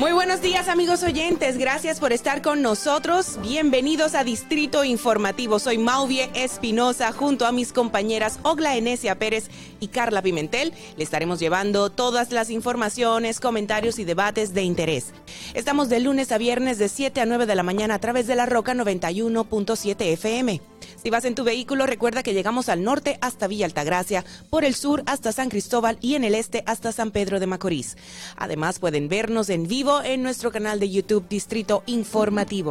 Muy buenos días amigos oyentes, gracias por estar con nosotros. Bienvenidos a Distrito Informativo. Soy Mauvie Espinosa junto a mis compañeras Ogla Enesia Pérez y Carla Pimentel. Le estaremos llevando todas las informaciones, comentarios y debates de interés. Estamos de lunes a viernes de 7 a 9 de la mañana a través de la Roca 91.7 FM. Si vas en tu vehículo, recuerda que llegamos al norte hasta Villa Altagracia, por el sur hasta San Cristóbal y en el este hasta San Pedro de Macorís. Además, pueden vernos en vivo en nuestro canal de YouTube Distrito Informativo.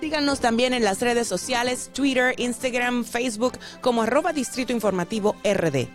Síganos también en las redes sociales, Twitter, Instagram, Facebook, como arroba Distrito Informativo RD.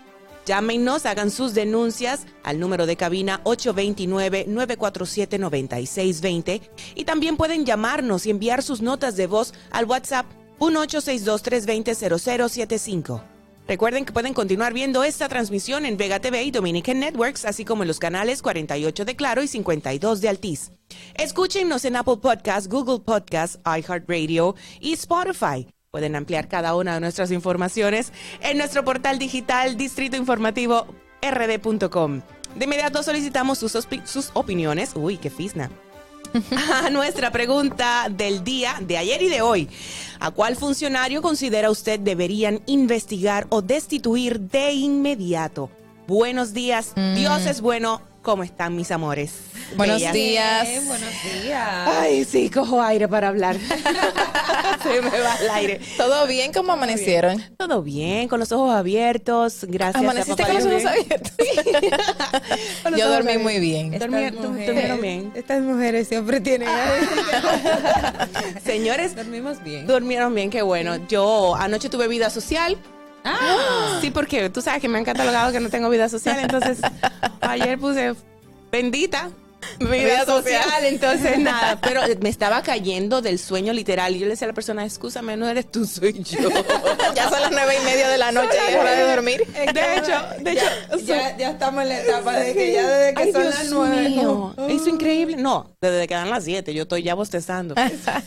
Llámenos, hagan sus denuncias al número de cabina 829-947-9620 y también pueden llamarnos y enviar sus notas de voz al WhatsApp 1-862-320-0075. Recuerden que pueden continuar viendo esta transmisión en Vega TV y Dominican Networks, así como en los canales 48 de Claro y 52 de Altiz. Escúchenos en Apple Podcasts, Google Podcasts, iHeartRadio y Spotify. Pueden ampliar cada una de nuestras informaciones en nuestro portal digital Distrito Informativo rd.com. De inmediato solicitamos sus, sus opiniones. Uy, qué fisna a nuestra pregunta del día de ayer y de hoy. ¿A cuál funcionario considera usted deberían investigar o destituir de inmediato? Buenos días, Mm. Dios es bueno. ¿Cómo están mis amores? Buenos Bellas. días. buenos días. Ay, sí, cojo aire para hablar. Se me va el aire. ¿Todo bien? ¿Cómo amanecieron? Todo bien, con los ojos abiertos. Gracias. a ¿Amaneciste papá con los ojos abiertos? Los Yo ojos dormí abiertos. muy bien. Dormí- Estas mujeres- durmieron bien. Estas mujeres siempre tienen. Señores, Dormimos bien. durmieron bien, qué bueno. Yo anoche tuve vida social. Ah, Sí, porque tú sabes que me han catalogado que no tengo vida social, entonces ayer puse bendita vida, social. social. entonces nada, pero me estaba cayendo del sueño literal y yo le decía a la persona, escúchame, no eres tú, soy yo. Ya son las nueve y media de la noche y es hora de dormir. De hecho, de hecho, ya, ya, ya estamos en la etapa de que ya desde que Ay, son Dios las nueve. mío. Eso increíble. No, desde que dan las 7, yo estoy ya bostezando.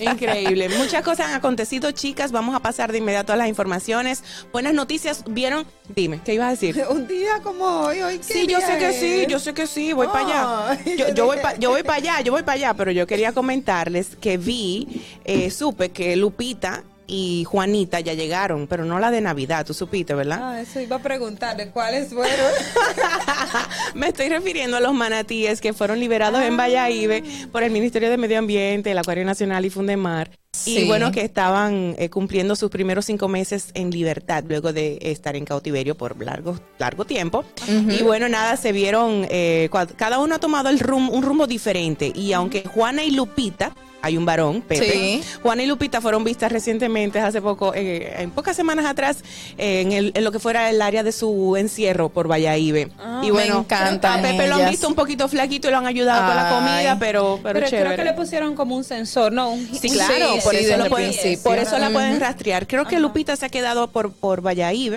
increíble. Muchas cosas han acontecido, chicas. Vamos a pasar de inmediato a las informaciones. Buenas noticias. ¿Vieron? Dime, ¿qué ibas a decir? Un día como hoy, hoy qué Sí, yo sé que sí, yo sé que sí, voy para allá. Yo, yo voy pa- yo voy para allá, yo voy para allá, pero yo quería comentarles que vi, eh, supe que Lupita y Juanita ya llegaron, pero no la de Navidad, tú supiste, ¿verdad? Ah, eso iba a preguntarle cuáles fueron. Me estoy refiriendo a los manatíes que fueron liberados en Valladolid por el Ministerio de Medio Ambiente, el Acuario Nacional y Fundemar. Y Sí. bueno, que estaban eh, cumpliendo sus primeros cinco meses en libertad luego de estar en cautiverio por largo, largo tiempo. Y bueno, nada, se vieron, eh, cada uno ha tomado el rum- un rumbo diferente. Y aunque Juana y Lupita, hay un varón, Pepe, Sí. Juana y Lupita fueron vistas recientemente, hace poco, eh, en pocas semanas atrás, eh, en, el- en lo que fuera el área de su encierro por Valladolid. Ah, y me bueno, encantan a Pepe lo han visto un poquito flaquito y lo han ayudado con la comida, pero, pero, Pero chévere. creo que le pusieron como un sensor, ¿no? Un, Sí, claro, por sí, eso, lo pueden, por eso la pueden rastrear. Creo que Lupita se ha quedado por, por Valladolid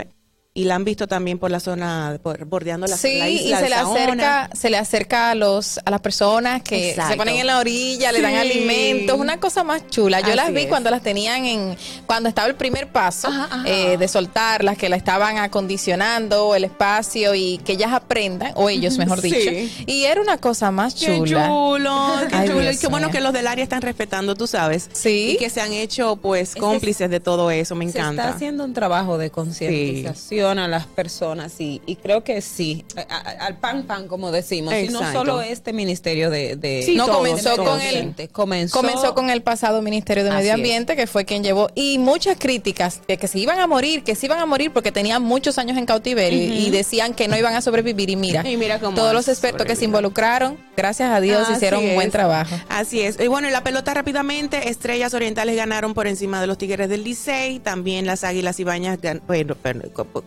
y la han visto también por la zona, por- bordeando la, Sí, la y isla se de le Saona. acerca, se le acerca a los a las personas que Exacto. se ponen en la orilla, le dan Sí. alimentos, una cosa más chula. Yo las vi es. cuando las tenían en cuando estaba el primer paso Ajá, ajá. eh, de soltarlas, que la estaban acondicionando el espacio y que ellas aprendan o ellos, mejor Sí. dicho. Y era una cosa más Qué chula. chulo, qué Ay, chulo. Dios Y qué bueno que los del área están respetando, tú sabes. Sí. Y que se han hecho, pues, cómplices de todo eso. Me Se encanta. está haciendo un trabajo de concientización a las personas y, y creo que sí, a- a- al pan pan como decimos, y no solo este ministerio de, de Sí, no todos, comenzó todos, con sí. el comenzó, comenzó con el pasado Ministerio de Medio es. Ambiente que fue quien llevó y muchas críticas de que se iban a morir, que se iban a morir porque tenían muchos años en cautiverio y decían que no iban a sobrevivir y mira, Y mira cómo todos los expertos que se involucraron, gracias a Dios Así hicieron un buen trabajo. Así es. Y bueno, en la pelota rápidamente, Estrellas Orientales ganaron por encima de los Tigres del Licey. También las Águilas Ibañas gan- bueno,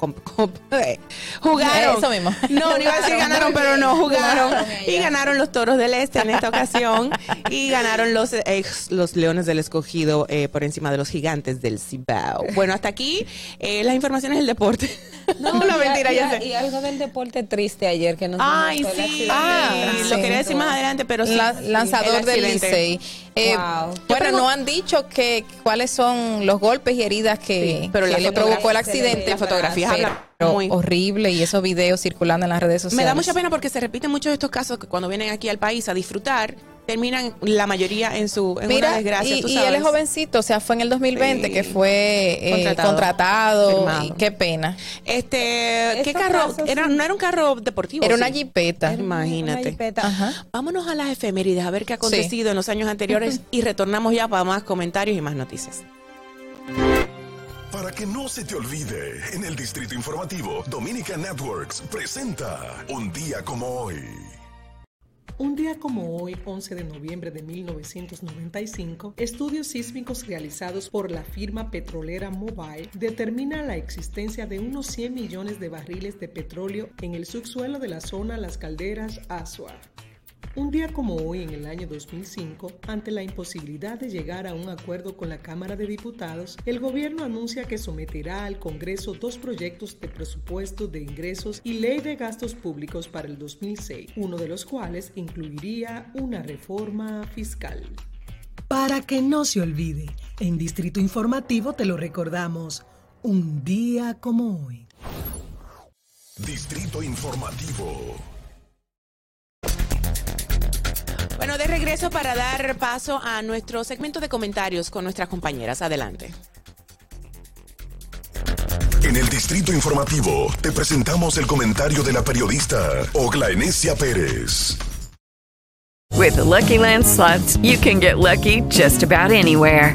eh, jugaron. Eso mismo. No, no iba a decir ganaron, pero no jugaron. Jugaron Y ganaron los Toros del Este en esta ocasión. Y ganaron los, eh, los Leones del Escogido eh, por encima de los Gigantes del Cibao. Bueno, hasta aquí eh, las informaciones del deporte. No, a- mentira, y, ya sé. y algo del deporte triste ayer que nos Ay, sí. Ah, de lo quería decir más adelante, pero sí. La- sí, lanzador el del. Licey. Eh, Wow. Bueno, no han dicho que cuáles son los golpes y heridas que, Sí, pero que la le fotografía provocó el accidente. Las fotografías Pero hablan muy- horrible y esos videos circulando en las redes sociales. Me da mucha pena porque se repiten muchos de estos casos que cuando vienen aquí al país a disfrutar, terminan la mayoría en su en una Mira, desgracia. y, tú y sabes. él es jovencito, o sea, fue en el 2020 Sí. que fue eh, Contratado. contratado. Y qué pena. Este, ¿qué carro? casos Era, sí. no era un carro deportivo. Era una sí. jipeta. Imagínate. Una jipeta. Ajá. Vámonos a las efemérides a ver qué ha acontecido en los años anteriores y retornamos ya para más comentarios y más noticias. Para que no se te olvide, en el Distrito Informativo, Dominica Networks presenta Un día como hoy. Un día como hoy, 11 de noviembre de 1995, estudios sísmicos realizados por la firma petrolera Mobile determinan la existencia de unos 100 millones de barriles de petróleo en el subsuelo de la zona Las Calderas, Asua. Un día como hoy, en el año 2005, ante la imposibilidad de llegar a un acuerdo con la Cámara de Diputados, el gobierno anuncia que someterá al Congreso dos proyectos de presupuesto de ingresos y ley de gastos públicos para el 2006, uno de los cuales incluiría una reforma fiscal. Para que no se olvide, en Distrito Informativo te lo recordamos, un día como hoy. Distrito Informativo. Bueno, de regreso para dar paso a nuestro segmento de comentarios con nuestras compañeras. Adelante. En el Distrito Informativo te presentamos el comentario de la periodista Ogla Enesia Pérez. With the Lucky Land slots, you can get lucky just about anywhere.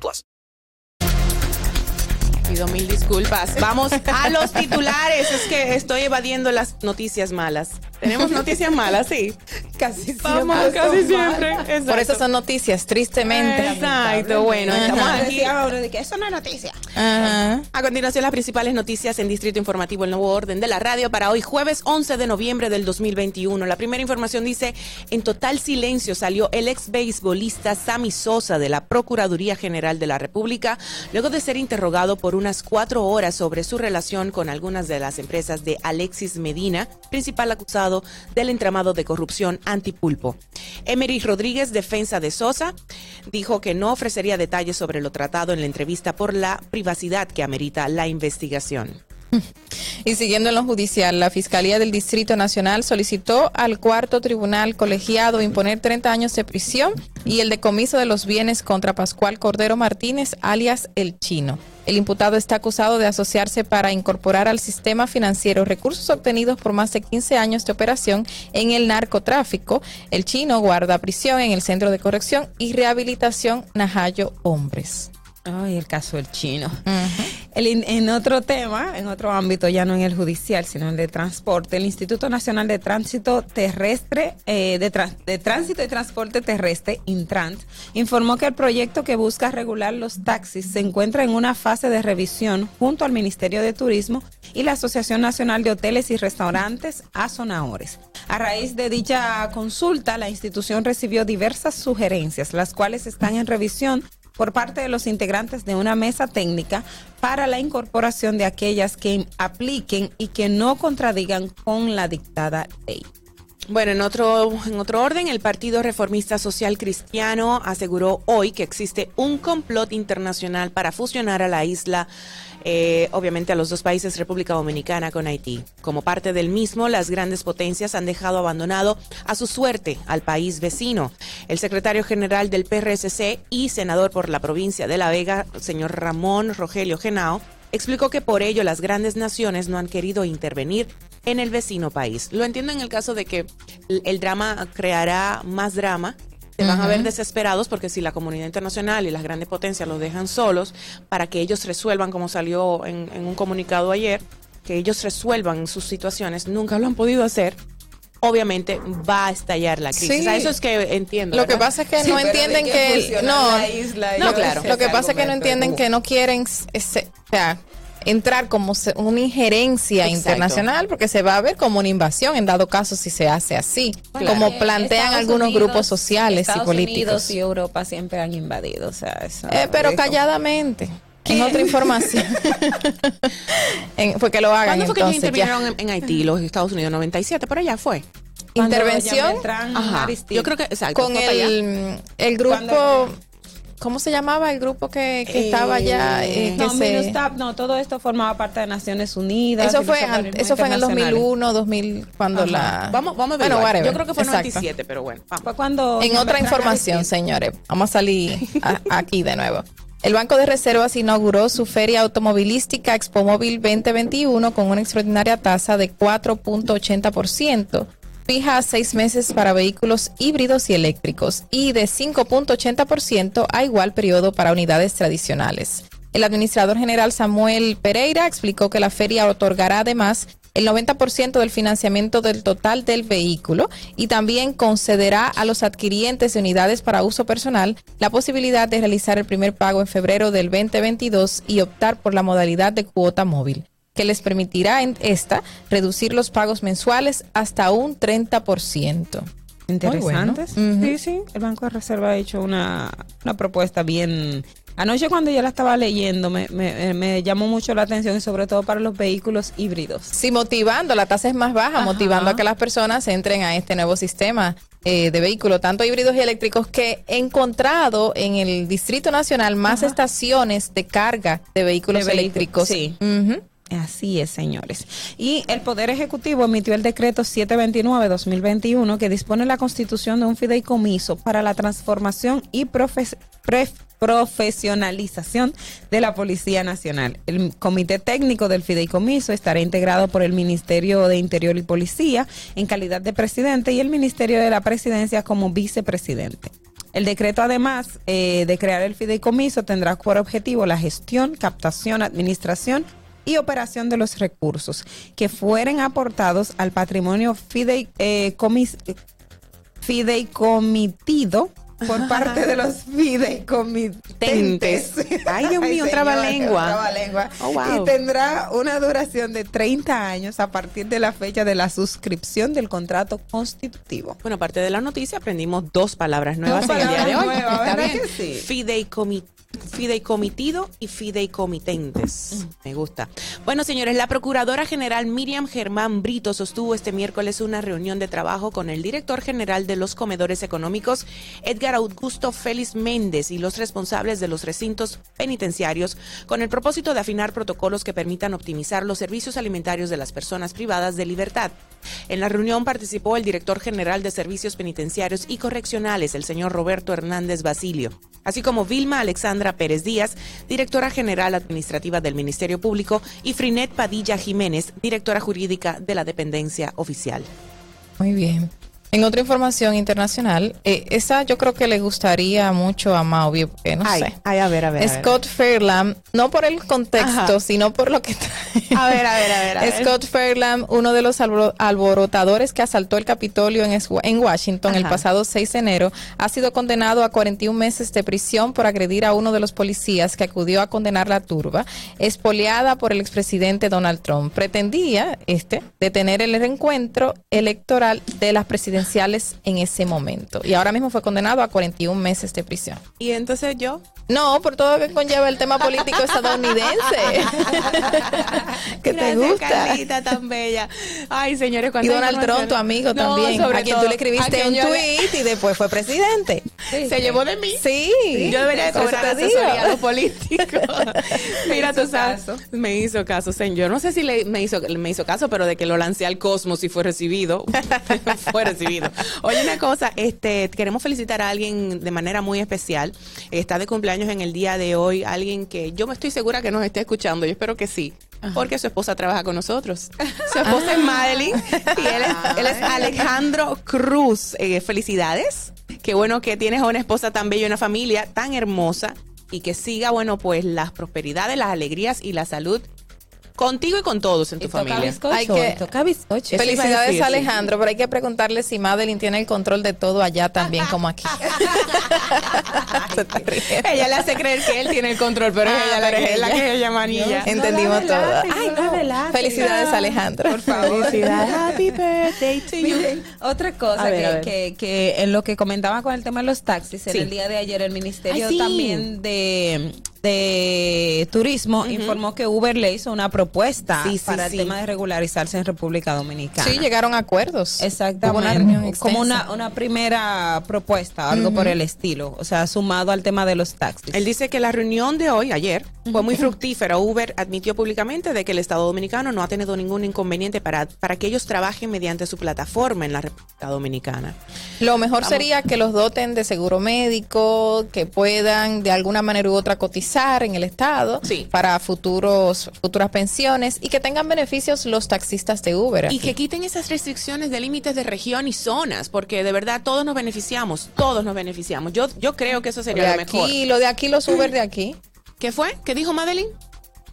plus. Pido mil disculpas. Vamos a los titulares. Es que estoy evadiendo las noticias malas. Tenemos noticias malas, sí. Casi siempre. Vamos, casi siempre. Exacto. Por eso son noticias, tristemente. Exacto. Bueno, estamos aquí. Ahora de que eso no es noticia. Ajá. A continuación, las principales noticias en Distrito Informativo, el nuevo orden de la radio para hoy, jueves 11 de noviembre del 2021. La primera información dice, en total silencio salió el ex beisbolista Sammy Sosa de la Procuraduría General de la República, luego de ser interrogado por unas cuatro horas sobre su relación con algunas de las empresas de Alexis Medina, principal acusado del entramado de corrupción antipulpo. Emery Rodríguez, defensa de Sosa, dijo que no ofrecería detalles sobre lo tratado en la entrevista por la privacidad que amerita la investigación. Y siguiendo en lo judicial, la Fiscalía del Distrito Nacional solicitó al cuarto tribunal colegiado imponer 30 años de prisión y el decomiso de los bienes contra Pascual Cordero Martínez, alias El Chino. El imputado está acusado de asociarse para incorporar al sistema financiero recursos obtenidos por más de 15 años de operación en el narcotráfico. El chino guarda prisión en el Centro de Corrección y Rehabilitación Najayo Hombres. Ay, el caso del chino. En otro tema, en otro ámbito, ya no en el judicial, sino en el de transporte, el Instituto Nacional de Tránsito Terrestre, eh, de, Tránsito y Transporte Terrestre, Intrant, informó que el proyecto que busca regular los taxis se encuentra en una fase de revisión junto al Ministerio de Turismo y la Asociación Nacional de Hoteles y Restaurantes, Azonahores. A raíz de dicha consulta, la institución recibió diversas sugerencias, las cuales están en revisión por parte de los integrantes de una mesa técnica para la incorporación de aquellas que apliquen y que no contradigan con la dictada ley. Bueno, en otro, en otro orden, el Partido Reformista Social Cristiano aseguró hoy que existe un complot internacional para fusionar a la isla, eh, obviamente a los dos países, República Dominicana con Haití. Como parte del mismo, las grandes potencias han dejado abandonado a su suerte al país vecino. El secretario general del PRSC y senador por la provincia de La Vega, señor Ramón Rogelio Genao, explicó que por ello las grandes naciones no han querido intervenir en el vecino país. Lo entiendo en el caso de que el, drama creará más drama. Se van a ver desesperados porque si la comunidad internacional y las grandes potencias los dejan solos para que ellos resuelvan, como salió en, en un comunicado ayer, que ellos resuelvan sus situaciones, nunca lo han podido hacer. Obviamente va a estallar la crisis. Sí. O sea, eso es que entiendo. Lo que pasa es que no entienden que, no, no, claro. Lo que pasa es que no entienden que no quieren, ese- o sea, entrar como se- una injerencia Exacto. internacional porque se va a ver como una invasión en dado caso si se hace así, como eh, plantean Estados algunos Unidos- grupos sociales Estados y políticos. Unidos y Europa siempre han invadido, o sea, eso Eh, pero calladamente. En otra información. En- fue que lo hagan ¿Cuándo fue que ellos entonces ya. intervinieron en, en Haití, los Estados Unidos? 97, por allá fue. Intervención Ajá. Yo creo que, exacto. con el, el grupo, ¿cómo se llamaba el grupo que, que Eh, estaba allá? eh, No, se- no, todo esto formaba parte de Naciones Unidas. Eso fue, eso fue en el internacionales. 2001, 2000, cuando Ajá. la... Vamos, vamos a ver. Bueno. Yo creo que fue en Exacto. 97, pero bueno. vamos. Fue cuando En otra información, señores, vamos a salir a- aquí de nuevo. El Banco de Reservas inauguró su feria automovilística Expomóvil 2021 con una extraordinaria tasa de 4.80%, fija a seis meses para vehículos híbridos y eléctricos y de 5.80% a igual periodo para unidades tradicionales. El administrador general Samuel Pereira explicó que la feria otorgará además el 90% del financiamiento del total del vehículo y también concederá a los adquirientes de unidades para uso personal la posibilidad de realizar el primer pago en febrero del 2022 y optar por la modalidad de cuota móvil, que les permitirá en esta reducir los pagos mensuales hasta un 30%. Interesantes. Bueno. Sí, sí. El Banco de Reserva ha hecho una, una propuesta bien. Anoche cuando yo la estaba leyendo me, me- me llamó mucho la atención y sobre todo para los vehículos híbridos. Sí, motivando, la tasa es más baja, Ajá. motivando a que las personas entren a este nuevo sistema eh, de vehículos, tanto híbridos y eléctricos, que he encontrado en el Distrito Nacional más estaciones de carga de vehículos De eléctricos. sí. Ujú. Así es, señores. Y el Poder Ejecutivo emitió el decreto 729-2021 que dispone la constitución de un fideicomiso para la transformación y profesionalización de la Policía Nacional. El Comité Técnico del Fideicomiso estará integrado por el Ministerio de Interior y Policía en calidad de presidente y el Ministerio de la Presidencia como vicepresidente. El decreto, además eh, de crear el fideicomiso, tendrá por objetivo la gestión, captación, administración y operación de los recursos que fueren aportados al patrimonio fidei- eh, comis- fideicomitido por parte de los fideicomitentes. Ay, Dios mío, trabalengua. Oh, wow. Y tendrá una duración de 30 años a partir de la fecha de la suscripción del contrato constitutivo. Bueno, aparte de la noticia, aprendimos dos palabras nuevas Dos en el día de hoy. palabras nuevas, Está ¿verdad bien. que sí? Fideicomi- fideicomitido y fideicomitentes. Me gusta. Bueno, señores, la Procuradora General Miriam Germán Brito sostuvo este miércoles una reunión de trabajo con el director general de los comedores económicos, Edgar Augusto Félix Méndez, y los responsables de los recintos penitenciarios, con el propósito de afinar protocolos que permitan optimizar los servicios alimentarios de las personas privadas de libertad. En la reunión participó el director general de Servicios Penitenciarios y Correccionales, el señor Roberto Hernández Basilio, así como Vilma Alexandra Pérez Díaz, directora general administrativa del Ministerio Público, y Frinet Padilla Jiménez, directora jurídica de la dependencia oficial. Muy bien. En otra información internacional, eh, esa yo creo que le gustaría mucho a Mauvie, porque no Ay, sé. ay, a ver, a ver, a ver. Scott Fairlamb, no por el contexto, Ajá. sino por lo que A ver, a ver, a ver, a ver. Scott Fairlamb, uno de los alboro- alborotadores que asaltó el Capitolio en, Washington el pasado 6 de enero, ha sido condenado a 41 meses de prisión por agredir a uno de los policías que acudió a condenar la turba, espoleada por el expresidente Donald Trump. Pretendía, este, detener el reencuentro electoral de las presidenciales en ese momento. Y ahora mismo fue condenado a 41 meses de prisión. Y entonces yo. No, por todo lo que conlleva el tema político estadounidense. que te gusta. Carlita, tan bella. Ay, señores, Y cuánta Donald Trump, tu amigo No, también, sobre a quien todo, tú le escribiste un le- tweet y después fue presidente. Se llevó de mí. Sí. Yo debería cobrar asesoría a los políticos. Mira, tú sabes. caso. Me hizo caso, señor. No sé si le, me, hizo, me hizo caso, pero de que lo lancé al cosmos y fue recibido. fue recibido. Oye, una cosa, este, queremos felicitar a alguien de manera muy especial. Está de cumpleaños en el día de hoy. Alguien que yo me estoy segura que nos esté escuchando. Yo espero que sí. Porque su esposa trabaja con nosotros. Su esposa es Madeline y él es, él es Alejandro Cruz. Eh, felicidades. Qué bueno que tienes a una esposa tan bella y una familia tan hermosa y que siga, bueno, pues las prosperidades, las alegrías y la salud contigo y con todos en tu familia. Hay que- toca bizcocho. Felicidades a sí. Alejandro, pero hay que preguntarle si Madeline tiene el control de todo allá también como aquí. Ella le hace creer que él tiene el control, pero es Ah, ella la pero que, es la que ella manilla. Entendimos todo. Ay, no, Felicidades Alejandro. Por favor. Felicidades. Happy birthday to you. Otra cosa ver, que. Que, que en lo que comentaba con el tema de los taxis, en el día de ayer el Ministerio Ay, sí. también de, de Turismo informó que Uber le hizo una propuesta Sí, sí, para sí. el tema de regularizarse en República Dominicana. Sí, llegaron a acuerdos. Exactamente. Una como una, una primera propuesta, algo por el estilo. O sea, sumado al tema de los taxis. Él dice que la reunión de hoy, ayer, fue muy fructífera. Uber admitió públicamente de que el Estado Dominicano no ha tenido ningún inconveniente para, para que ellos trabajen mediante su plataforma en la República Dominicana. Lo mejor sería que los doten de seguro médico, que puedan de alguna manera u otra cotizar en el Estado Sí. para futuros futuras pensiones y que tengan beneficios los taxistas de Uber. Y que quiten esas restricciones de límites de región y zonas, porque de verdad todos nos beneficiamos, todos nos beneficiamos. Yo, yo creo que eso de sería lo mejor. aquí, lo de aquí, los Uber de aquí. ¿Qué fue? ¿Qué dijo Madeline?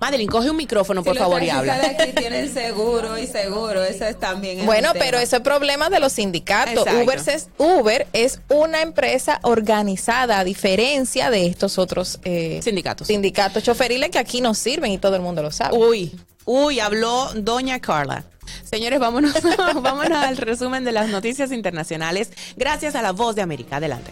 Madeline, coge un micrófono, por Si favor, y habla. de aquí tienen seguro y seguro, eso es también. es Bueno, pero tema. ese es problema de los sindicatos. Uber es, Uber es una empresa organizada, a diferencia de estos otros eh, Sindicatos. sindicatos choferiles que aquí no sirven y todo el mundo lo sabe. Uy, uy, habló doña Carla. Señores, vámonos, vámonos al resumen de las noticias internacionales. Gracias a la voz de América. Adelante.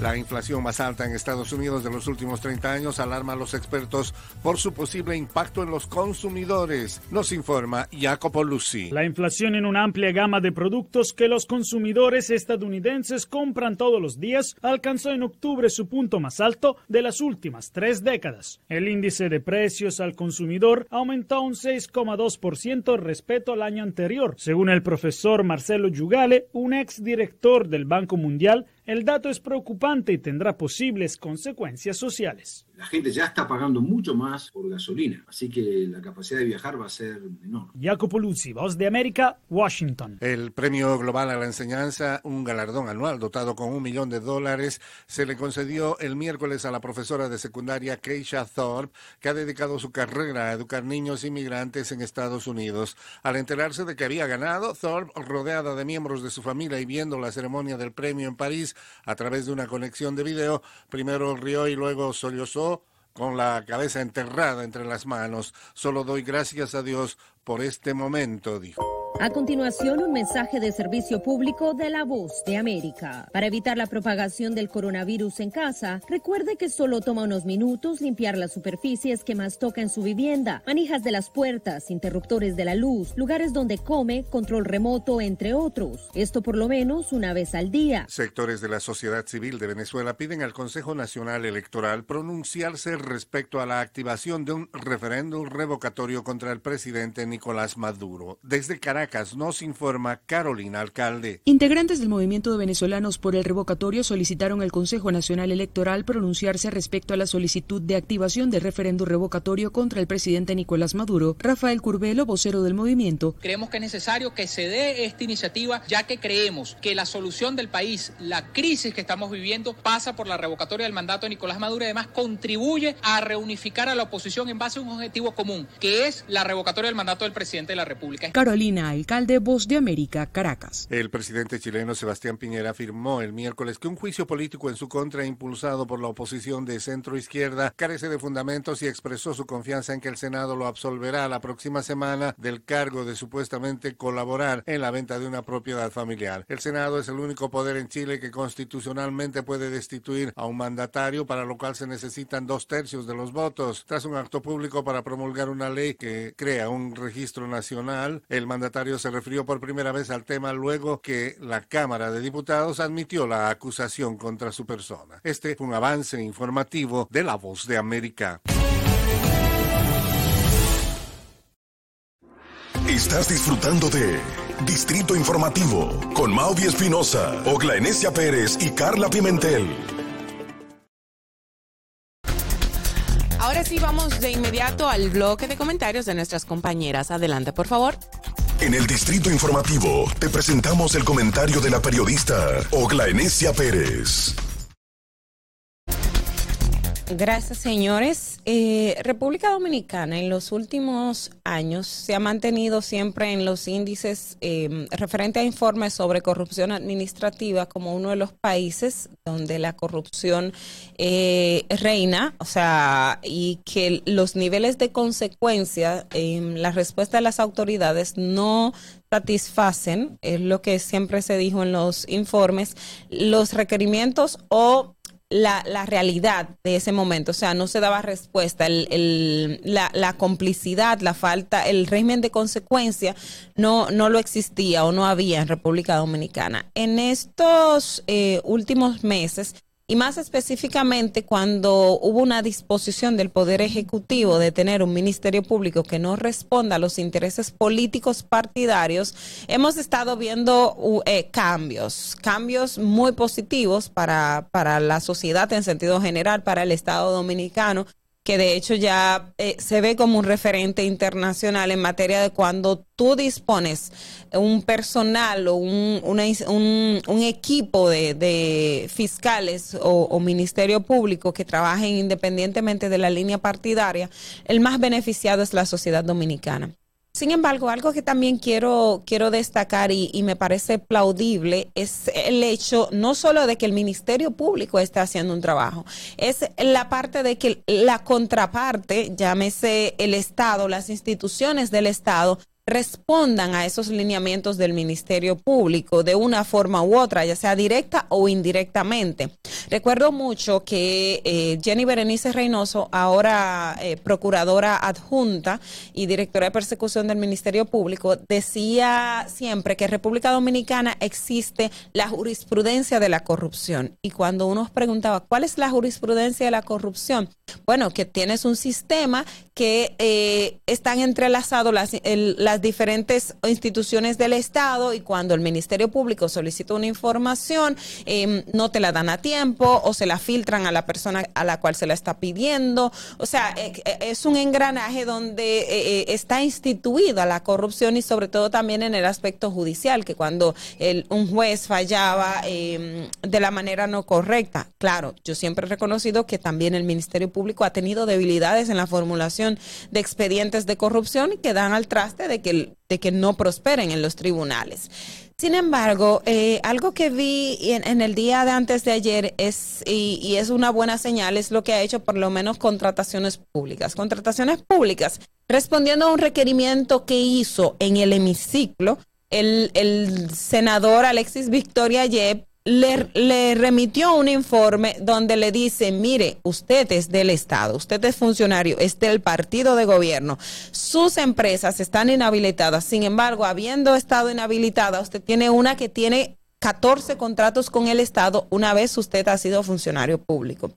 La inflación más alta en Estados Unidos de los últimos 30 años alarma a los expertos por su posible impacto en los consumidores. Nos informa Jacopo Lucy. La inflación en una amplia gama de productos que los consumidores estadounidenses compran todos los días alcanzó en octubre su punto más alto de las últimas tres décadas. El índice de precios al consumidor aumentó un 6,2% respecto al año anterior. Según el profesor Marcelo Yugale, un ex director del Banco Mundial, el dato es preocupante y tendrá posibles consecuencias sociales. La gente ya está pagando mucho más por gasolina, así que la capacidad de viajar va a ser menor. Jacopo Luzzi, Voz de América, Washington. El Premio Global a la Enseñanza, un galardón anual dotado con un millón de dólares, se le concedió el miércoles a la profesora de secundaria Keisha Thorpe, que ha dedicado su carrera a educar niños inmigrantes en Estados Unidos. Al enterarse de que había ganado, Thorpe, rodeada de miembros de su familia y viendo la ceremonia del premio en París a través de una conexión de video, primero rió y luego sollozó con la cabeza enterrada entre las manos. Solo doy gracias a Dios por este momento, dijo. A continuación, un mensaje de servicio público de la voz de América. Para evitar la propagación del coronavirus en casa, recuerde que solo toma unos minutos limpiar las superficies que más toca en su vivienda, manijas de las puertas, interruptores de la luz, lugares donde come, control remoto, entre otros. Esto por lo menos una vez al día. Sectores de la sociedad civil de Venezuela piden al Consejo Nacional Electoral pronunciarse respecto a la activación de un referéndum revocatorio contra el presidente Nicolás Maduro. Desde Caracas, nos informa Carolina Alcalde. Integrantes del movimiento de venezolanos por el revocatorio solicitaron al Consejo Nacional Electoral pronunciarse respecto a la solicitud de activación del referéndum revocatorio contra el presidente Nicolás Maduro. Rafael Curbelo, vocero del movimiento. Creemos que es necesario que se dé esta iniciativa, ya que creemos que la solución del país, la crisis que estamos viviendo, pasa por la revocatoria del mandato de Nicolás Maduro y además contribuye a reunificar a la oposición en base a un objetivo común, que es la revocatoria del mandato del presidente de la República. Carolina alcalde Voz de América, Caracas. El presidente chileno Sebastián Piñera afirmó el miércoles que un juicio político en su contra impulsado por la oposición de centro izquierda carece de fundamentos y expresó su confianza en que el Senado lo absolverá la próxima semana del cargo de supuestamente colaborar en la venta de una propiedad familiar. El Senado es el único poder en Chile que constitucionalmente puede destituir a un mandatario, para lo cual se necesitan dos tercios de los votos. Tras un acto público para promulgar una ley que crea un registro nacional, el mandatario se refirió por primera vez al tema luego que la Cámara de Diputados admitió la acusación contra su persona. Este fue un avance informativo de La Voz de América. Estás disfrutando de Distrito Informativo con Mauvi Espinosa, Ogla Enesia Pérez y Carla Pimentel. Ahora sí vamos de inmediato al bloque de comentarios de nuestras compañeras. Adelante, por favor. En el Distrito Informativo te presentamos el comentario de la periodista Ogla Enesia Pérez. Gracias, señores. Eh, República Dominicana en los últimos años se ha mantenido siempre en los índices eh, referente a informes sobre corrupción administrativa como uno de los países donde la corrupción eh, reina, o sea, y que los niveles de consecuencia en la respuesta de las autoridades no satisfacen, es lo que siempre se dijo en los informes, los requerimientos o la, la, realidad de ese momento, o sea, no se daba respuesta, el, el, la, la, complicidad, la falta, el régimen de consecuencia no, no lo existía o no había en República Dominicana. En estos eh, últimos meses, y más específicamente cuando hubo una disposición del Poder Ejecutivo de tener un Ministerio Público que no responda a los intereses políticos partidarios, hemos estado viendo uh, eh, cambios, cambios muy positivos para, para la sociedad en sentido general, para el Estado dominicano que de hecho ya eh, se ve como un referente internacional en materia de cuando tú dispones un personal o un, una, un, equipo de, de fiscales o, o, ministerio público que trabajen independientemente de la línea partidaria, el más beneficiado es la sociedad dominicana. Sin embargo, algo que también quiero, quiero destacar y, y, me parece plaudible es el hecho no solo de que el Ministerio Público está haciendo un trabajo, es la parte de que la contraparte, llámese el Estado, las instituciones del Estado, respondan a esos lineamientos del Ministerio Público de una forma u otra, ya sea directa o indirectamente. Recuerdo mucho que eh, Jenny Berenice Reynoso, ahora eh, procuradora adjunta y directora de persecución del Ministerio Público, decía siempre que en República Dominicana existe la jurisprudencia de la corrupción. Y cuando uno preguntaba, ¿cuál es la jurisprudencia de la corrupción? Bueno, que tienes un sistema que eh, están entrelazados las, diferentes instituciones del Estado y cuando el Ministerio Público solicita una información, eh, no te la dan a tiempo o se la filtran a la persona a la cual se la está pidiendo. O sea, eh, es un engranaje donde eh, está instituida la corrupción y sobre todo también en el aspecto judicial, que cuando el, un juez fallaba de la manera no correcta, claro, yo siempre he reconocido que también el Ministerio Público ha tenido debilidades en la formulación de expedientes de corrupción y que dan al traste de que, de que no prosperen en los tribunales. Sin embargo, eh, algo que vi en, el día de antes de ayer es, y, y, es una buena señal, es lo que ha hecho por lo menos contrataciones públicas. Contrataciones públicas, respondiendo a un requerimiento que hizo en el hemiciclo el, el senador Alexis Victoria Yep le, le, remitió un informe donde le dice, mire, usted es del Estado, usted es funcionario, es del partido de gobierno, sus empresas están inhabilitadas, sin embargo, habiendo estado inhabilitada, usted tiene una que tiene 14 contratos con el Estado una vez usted ha sido funcionario público.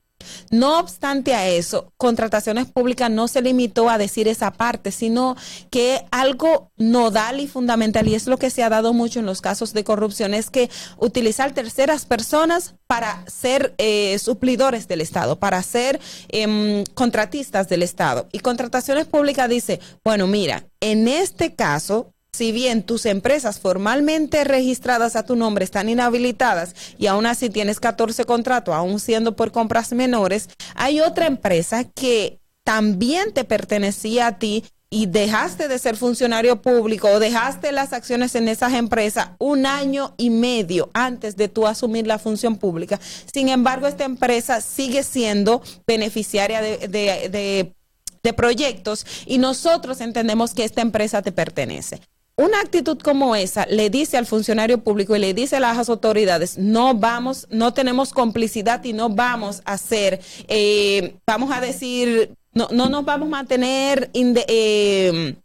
No obstante a eso, contrataciones públicas no se limitó a decir esa parte, sino que algo nodal y fundamental, y es lo que se ha dado mucho en los casos de corrupción, es que utilizar terceras personas para ser eh, suplidores del Estado, para ser eh, contratistas del Estado. Y contrataciones públicas dice, bueno, mira, en este caso, si bien tus empresas formalmente registradas a tu nombre están inhabilitadas y aún así tienes 14 contratos, aún siendo por compras menores, hay otra empresa que también te pertenecía a ti y dejaste de ser funcionario público o dejaste las acciones en esas empresas un año y medio antes de tú asumir la función pública. Sin embargo, esta empresa sigue siendo beneficiaria de, de, proyectos y nosotros entendemos que esta empresa te pertenece una actitud como esa le dice al funcionario público y le dice a las autoridades, no vamos, no tenemos complicidad y no vamos a hacer, eh, vamos a decir, no, no nos vamos a mantener eh,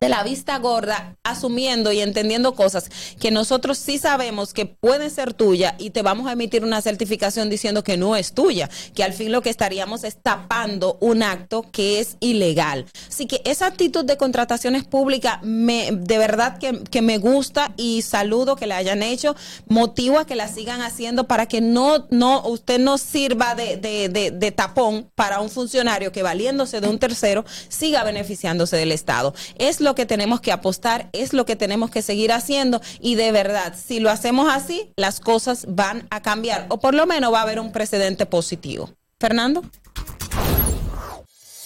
de la vista gorda, asumiendo y entendiendo cosas que nosotros sí sabemos que pueden ser tuyas y te vamos a emitir una certificación diciendo que no es tuya, que al fin lo que estaríamos es tapando un acto que es ilegal. Así que esa actitud de contrataciones públicas me, de verdad que, que me gusta y saludo que la hayan hecho, motivo a que la sigan haciendo para que no, no, usted no sirva de, de, de, tapón para un funcionario que valiéndose de un tercero siga beneficiándose del Estado. Es que tenemos que apostar, es lo que tenemos que seguir haciendo y de verdad, si lo hacemos así, las cosas van a cambiar o por lo menos va a haber un precedente positivo. Fernando.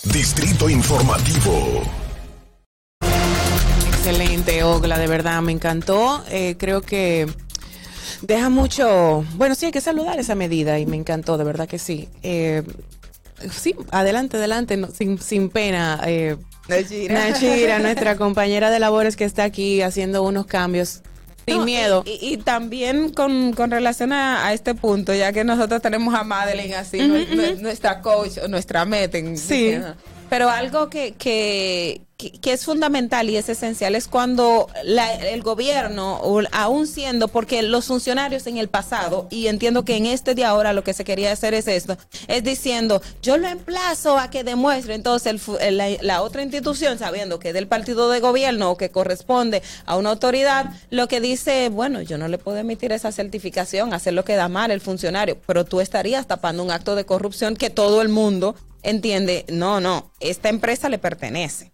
Distrito Informativo. Excelente, Ogla, de verdad, me encantó. Eh, creo que deja mucho, bueno, sí, hay que saludar esa medida y me encantó, de verdad que sí. Eh, sí, adelante, adelante, no, sin, sin pena. Eh, Nachira. Nachira, nuestra compañera de labores que está aquí haciendo unos cambios sin No, miedo. Y, y- y también con, con relación a, a este punto, ya que nosotros tenemos a Madeline así, nuestra coach, o nuestra meta. en- Sí. Pero algo que, que, que- es fundamental y es esencial es cuando la- el gobierno, aún siendo, porque los funcionarios en el pasado, y entiendo que en este de ahora lo que se quería hacer es esto, es diciendo, yo lo emplazo a que demuestre, entonces el la, la otra institución, sabiendo que es del partido de gobierno o que corresponde a una autoridad, lo que dice, bueno, yo no le puedo emitir esa certificación, hacer lo que da mal el funcionario, pero tú estarías tapando un acto de corrupción que todo el mundo entiende, no, no, esta empresa le pertenece.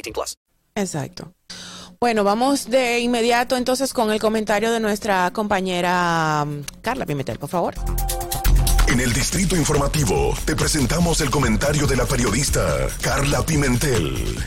18 plus. Exacto. Bueno, vamos de inmediato entonces con el comentario de nuestra compañera um, Carla Pimentel, por favor. En el Distrito Informativo te presentamos el comentario de la periodista Carla Pimentel.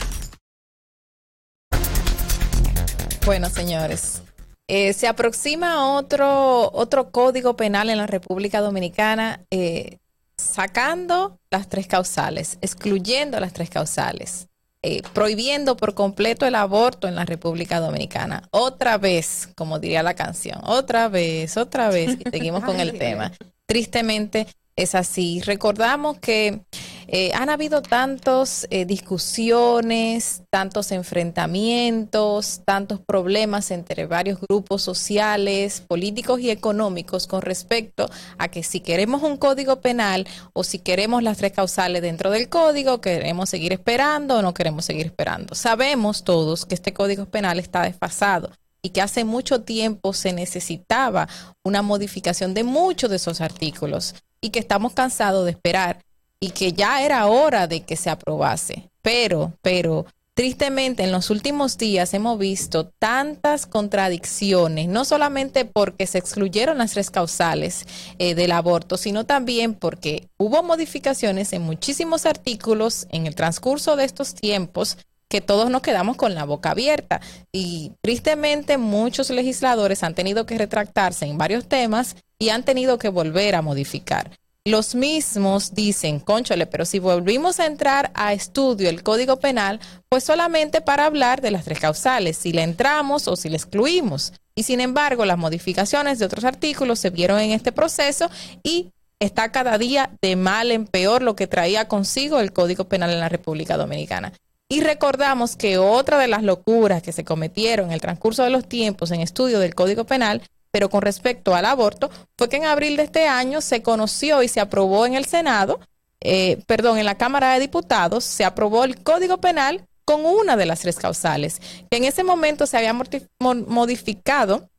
Bueno, señores, eh, se aproxima otro, otro código penal en la República Dominicana eh, sacando las tres causales, excluyendo las tres causales. Eh, prohibiendo por completo el aborto en la República Dominicana. Otra vez, como diría la canción, otra vez, otra vez, y seguimos con el tema. Tristemente es así. Recordamos que eh, han habido tantas eh, discusiones, tantos enfrentamientos, tantos problemas entre varios grupos sociales, políticos y económicos con respecto a que si queremos un código penal o si queremos las tres causales dentro del código, queremos seguir esperando o no queremos seguir esperando. Sabemos todos que este código penal está desfasado y que hace mucho tiempo se necesitaba una modificación de muchos de esos artículos y que estamos cansados de esperar y que ya era hora de que se aprobase. Pero, pero, tristemente en los últimos días hemos visto tantas contradicciones, no solamente porque se excluyeron las tres causales eh, del aborto, sino también porque hubo modificaciones en muchísimos artículos en el transcurso de estos tiempos que todos nos quedamos con la boca abierta. Y tristemente muchos legisladores han tenido que retractarse en varios temas y han tenido que volver a modificar los mismos dicen, conchole, pero si volvimos a entrar a estudio el Código Penal, pues solamente para hablar de las tres causales, si le entramos o si le excluimos. Y sin embargo, las modificaciones de otros artículos se vieron en este proceso y está cada día de mal en peor lo que traía consigo el Código Penal en la República Dominicana. Y recordamos que otra de las locuras que se cometieron en el transcurso de los tiempos en estudio del Código Penal pero con respecto al aborto, fue que en abril de este año se conoció y se aprobó en el Senado, eh, perdón, en la Cámara de Diputados, se aprobó el Código Penal con una de las tres causales, que en ese momento se había modificado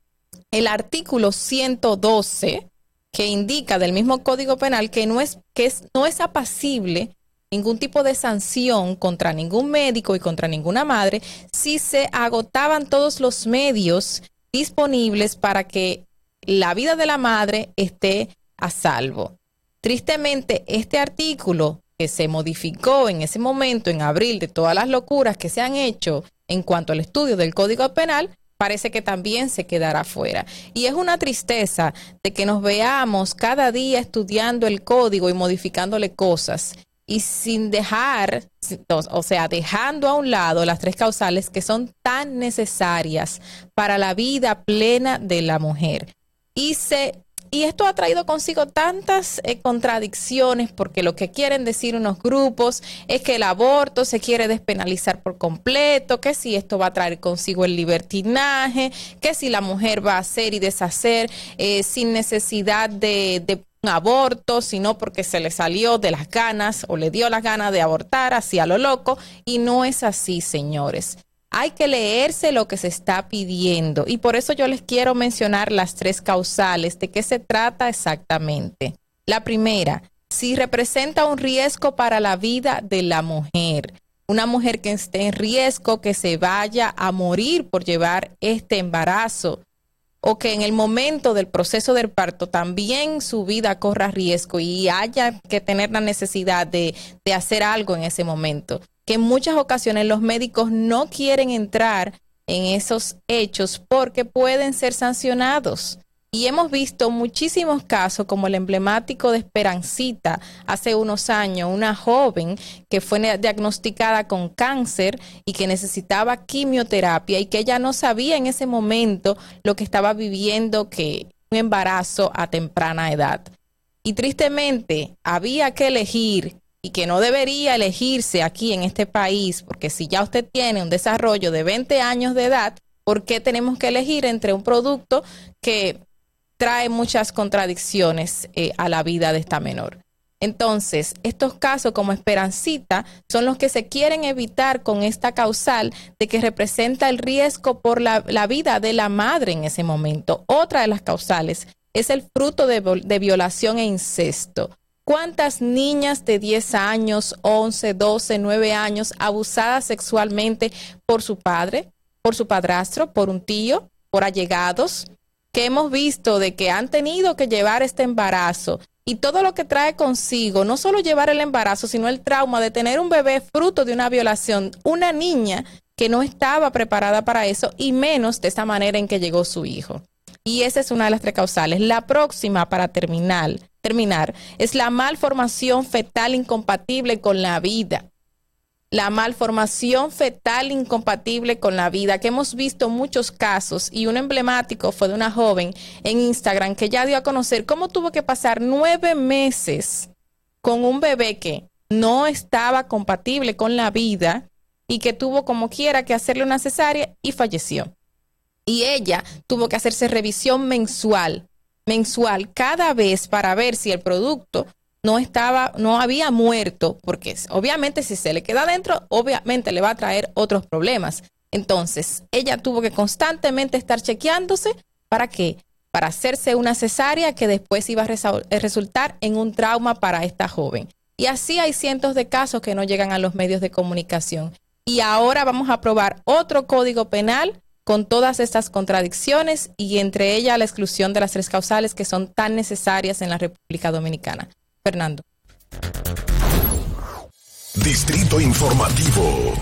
el artículo 112, que indica del mismo Código Penal que no es, que es, no es apacible ningún tipo de sanción contra ningún médico y contra ninguna madre si se agotaban todos los medios disponibles para que la vida de la madre esté a salvo. Tristemente, este artículo que se modificó en ese momento, en abril, de todas las locuras que se han hecho en cuanto al estudio del Código Penal, parece que también se quedará fuera. Y es una tristeza de que nos veamos cada día estudiando el código y modificándole cosas y sin dejar, o sea, dejando a un lado las tres causales que son tan necesarias para la vida plena de la mujer. Y se y esto ha traído consigo tantas eh, contradicciones porque lo que quieren decir unos grupos es que el aborto se quiere despenalizar por completo, que si esto va a traer consigo el libertinaje, que si la mujer va a hacer y deshacer eh, sin necesidad de, de aborto, sino porque se le salió de las ganas o le dio las ganas de abortar así a lo loco. Y no es así, señores. Hay que leerse lo que se está pidiendo. Y por eso yo les quiero mencionar las tres causales. ¿De qué se trata exactamente? La primera, si representa un riesgo para la vida de la mujer. Una mujer que esté en riesgo, que se vaya a morir por llevar este embarazo o que en el momento del proceso del parto también su vida corra riesgo y haya que tener la necesidad de, de hacer algo en ese momento. Que en muchas ocasiones los médicos no quieren entrar en esos hechos porque pueden ser sancionados. Y hemos visto muchísimos casos, como el emblemático de Esperancita, hace unos años, una joven que fue diagnosticada con cáncer y que necesitaba quimioterapia y que ella no sabía en ese momento lo que estaba viviendo, que un embarazo a temprana edad. Y tristemente había que elegir y que no debería elegirse aquí en este país, porque si ya usted tiene un desarrollo de 20 años de edad, ¿por qué tenemos que elegir entre un producto que trae muchas contradicciones eh, a la vida de esta menor. Entonces, estos casos como Esperancita son los que se quieren evitar con esta causal de que representa el riesgo por la, vida de la madre en ese momento. Otra de las causales es el fruto de, de violación e incesto. ¿Cuántas niñas de 10 años, 11, 12, 9 años abusadas sexualmente por su padre, por su padrastro, por un tío, por allegados? Que hemos visto de que han tenido que llevar este embarazo y todo lo que trae consigo, no solo llevar el embarazo, sino el trauma de tener un bebé fruto de una violación, una niña que no estaba preparada para eso y menos de esa manera en que llegó su hijo. Y esa es una de las tres causales. La próxima, para terminar, terminar es la malformación fetal incompatible con la vida. La malformación fetal incompatible con la vida, que hemos visto muchos casos y un emblemático fue de una joven en Instagram que ya dio a conocer cómo tuvo que pasar nueve meses con un bebé que no estaba compatible con la vida y que tuvo como quiera que hacerle una cesárea y falleció. Y ella tuvo que hacerse revisión mensual, mensual, cada vez para ver si el producto no estaba, no había muerto, porque obviamente si se le queda adentro, obviamente le va a traer otros problemas. Entonces, ella tuvo que constantemente estar chequeándose para qué? Para hacerse una cesárea que después iba a eh, resultar en un trauma para esta joven. Y así hay cientos de casos que no llegan a los medios de comunicación. Y ahora vamos a probar otro código penal con todas estas contradicciones y entre ellas la exclusión de las tres causales que son tan necesarias en la República Dominicana. Fernando. Distrito Informativo.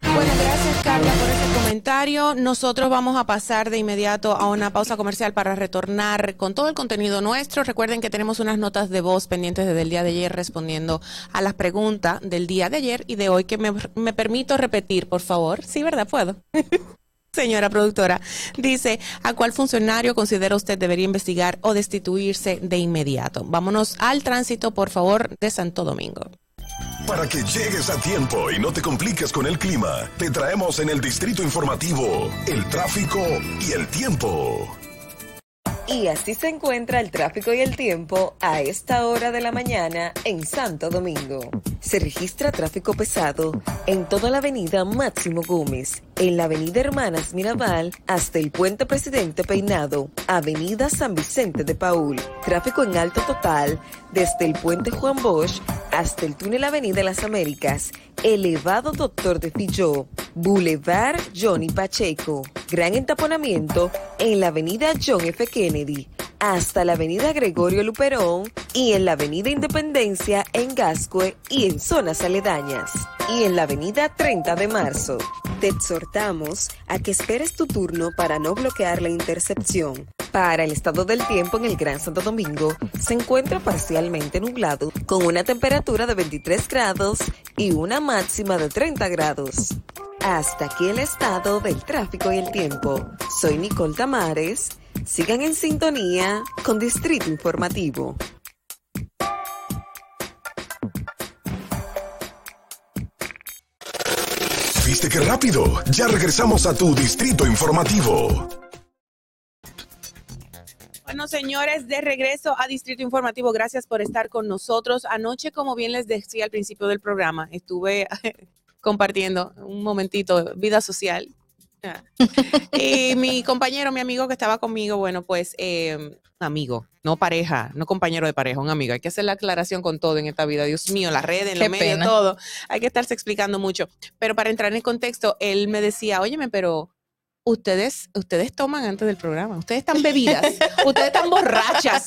Bueno, gracias Carla por ese comentario. Nosotros vamos a pasar de inmediato a una pausa comercial para retornar con todo el contenido nuestro. Recuerden que tenemos unas notas de voz pendientes desde el día de ayer respondiendo a las preguntas del día de ayer y de hoy que me, me permito repetir, por favor. Sí, ¿verdad? Puedo. Señora productora, dice, ¿a cuál funcionario considera usted debería investigar o destituirse de inmediato? Vámonos al tránsito, por favor, de Santo Domingo. Para que llegues a tiempo y no te compliques con el clima, te traemos en el distrito informativo el tráfico y el tiempo. Y así se encuentra el tráfico y el tiempo a esta hora de la mañana en Santo Domingo. Se registra tráfico pesado en toda la avenida Máximo Gómez, en la avenida Hermanas Mirabal hasta el puente Presidente Peinado, avenida San Vicente de Paul. Tráfico en alto total desde el puente Juan Bosch hasta el túnel Avenida Las Américas, elevado Doctor de Filló, Boulevard Johnny Pacheco. Gran entaponamiento en la avenida John F. Kennedy hasta la avenida Gregorio Luperón y en la avenida Independencia en Gascue y en zonas aledañas. Y en la avenida 30 de marzo. Te exhortamos a que esperes tu turno para no bloquear la intercepción. Para el estado del tiempo en el Gran Santo Domingo, se encuentra parcialmente nublado, con una temperatura de 23 grados y una máxima de 30 grados. Hasta aquí el estado del tráfico y el tiempo. Soy Nicole Tamares Sigan en sintonía con Distrito Informativo. ¿Viste qué rápido? Ya regresamos a tu Distrito Informativo. Bueno, señores, de regreso a Distrito Informativo, gracias por estar con nosotros. Anoche, como bien les decía al principio del programa, estuve compartiendo un momentito vida social y mi compañero, mi amigo que estaba conmigo, bueno, pues eh, amigo, no pareja, no compañero de pareja, un amigo. Hay que hacer la aclaración con todo en esta vida. Dios mío, las redes, en los medios, todo. Hay que estarse explicando mucho. Pero para entrar en el contexto, él me decía, óyeme, pero ustedes, ustedes toman antes del programa, ustedes están bebidas, ustedes están borrachas.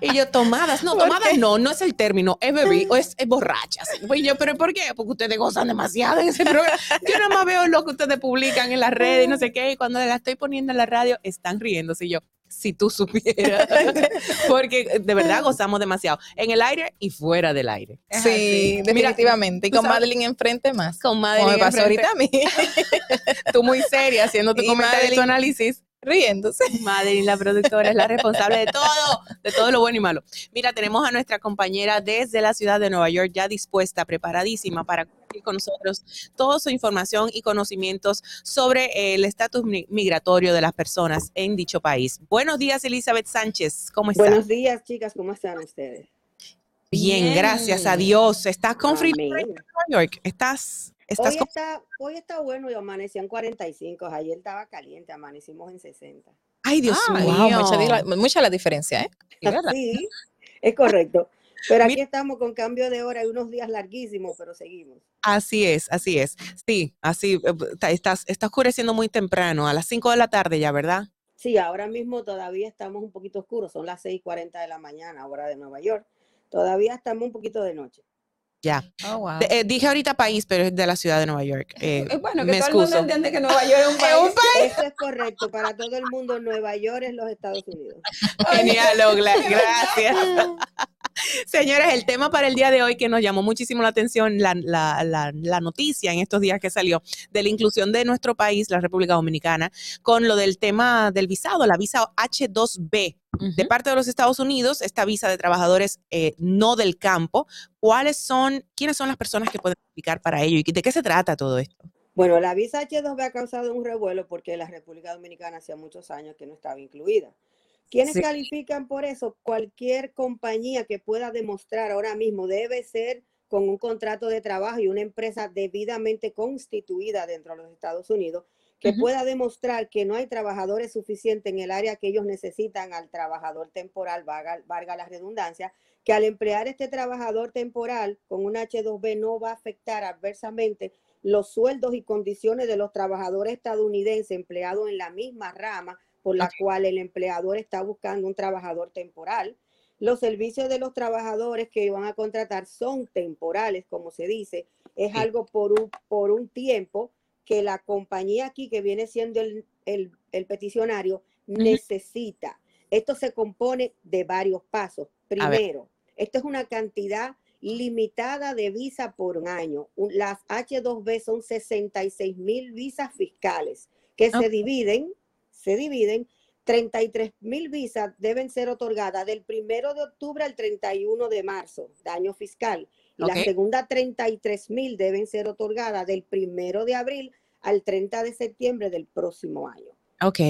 Y yo, tomadas, no, tomadas no, no es el término, es bebidas, o es, borrachas. Y yo, pero ¿por qué? Porque ustedes gozan demasiado en ese programa. Yo nada más veo lo que ustedes publican en las redes y no sé qué, y cuando la estoy poniendo en la radio, están riéndose. Y yo, si tú supieras. Porque de verdad gozamos demasiado. En el aire y fuera del aire. Sí, definitivamente. y con Madeline enfrente más. Con Madeline. Como me pasó ahorita a mí. tú muy seria haciendo tu comentario y tu análisis riéndose. Madeline, la productora, es la responsable de todo, de todo lo bueno y malo. Mira, tenemos a nuestra compañera desde la ciudad de Nueva York ya dispuesta, preparadísima para compartir con nosotros toda su información y conocimientos sobre el estatus migratorio de las personas en dicho país. Buenos días, Elizabeth Sánchez. ¿Cómo estás? Buenos días, chicas. ¿Cómo están ustedes? Bien, gracias a Dios. ¿Estás con en Nueva York? ¿Estás Hoy está, hoy está bueno y amaneció en 45. Ayer estaba caliente, amanecimos en 60. Ay, Dios mío. mucha, la diferencia, ¿eh? Sí, es correcto. Pero aquí estamos con cambio de hora y unos días larguísimos, pero seguimos. Así es, así es. Sí, así eh, está, está oscureciendo muy temprano, a las 5 de la tarde ya, ¿verdad? Sí, ahora mismo todavía estamos un poquito oscuros, son las 6:40 de la mañana, hora de Nueva York. Todavía estamos un poquito de noche. Ya. Oh, eh, dije ahorita país, pero es de la ciudad de Nueva York. Eh, bueno, que todo el mundo entiende que Nueva York es un país. Eso es correcto. Para todo el mundo, Nueva York es los Estados Unidos. Genial, Ogla. Gracias. Señores, el tema para el día de hoy que nos llamó muchísimo la atención, la, la, la, noticia en estos días que salió de la inclusión de nuestro país, la República Dominicana, con lo del tema del visado, la visa H2B. De parte de los Estados Unidos, esta visa de trabajadores eh, no del campo, ¿cuáles son, quiénes son las personas que pueden aplicar para ello y de qué se trata todo esto? Bueno, la visa H2B ha causado un revuelo porque la República Dominicana hacía muchos años que no estaba incluida. ¿Quiénes califican por eso? Cualquier compañía que pueda demostrar ahora mismo debe ser con un contrato de trabajo y una empresa debidamente constituida dentro de los Estados Unidos que pueda demostrar que no hay trabajadores suficientes en el área que ellos necesitan al trabajador temporal, valga, la redundancia, que al emplear este trabajador temporal con un H2B no va a afectar adversamente los sueldos y condiciones de los trabajadores estadounidenses empleados en la misma rama por la cual el empleador está buscando un trabajador temporal. Los servicios de los trabajadores que van a contratar son temporales, como se dice. Es algo por un, por un tiempo que la compañía aquí, que viene siendo el, el, peticionario, necesita. Esto se compone de varios pasos. Primero, esto es una cantidad limitada de visa por año. Las H2B son 66 mil visas fiscales que se dividen se dividen, 33 mil visas deben ser otorgadas del primero de octubre al 31 de marzo, de año fiscal. Y la segunda, 33 mil deben ser otorgadas del primero de abril al 30 de septiembre del próximo año. Ok.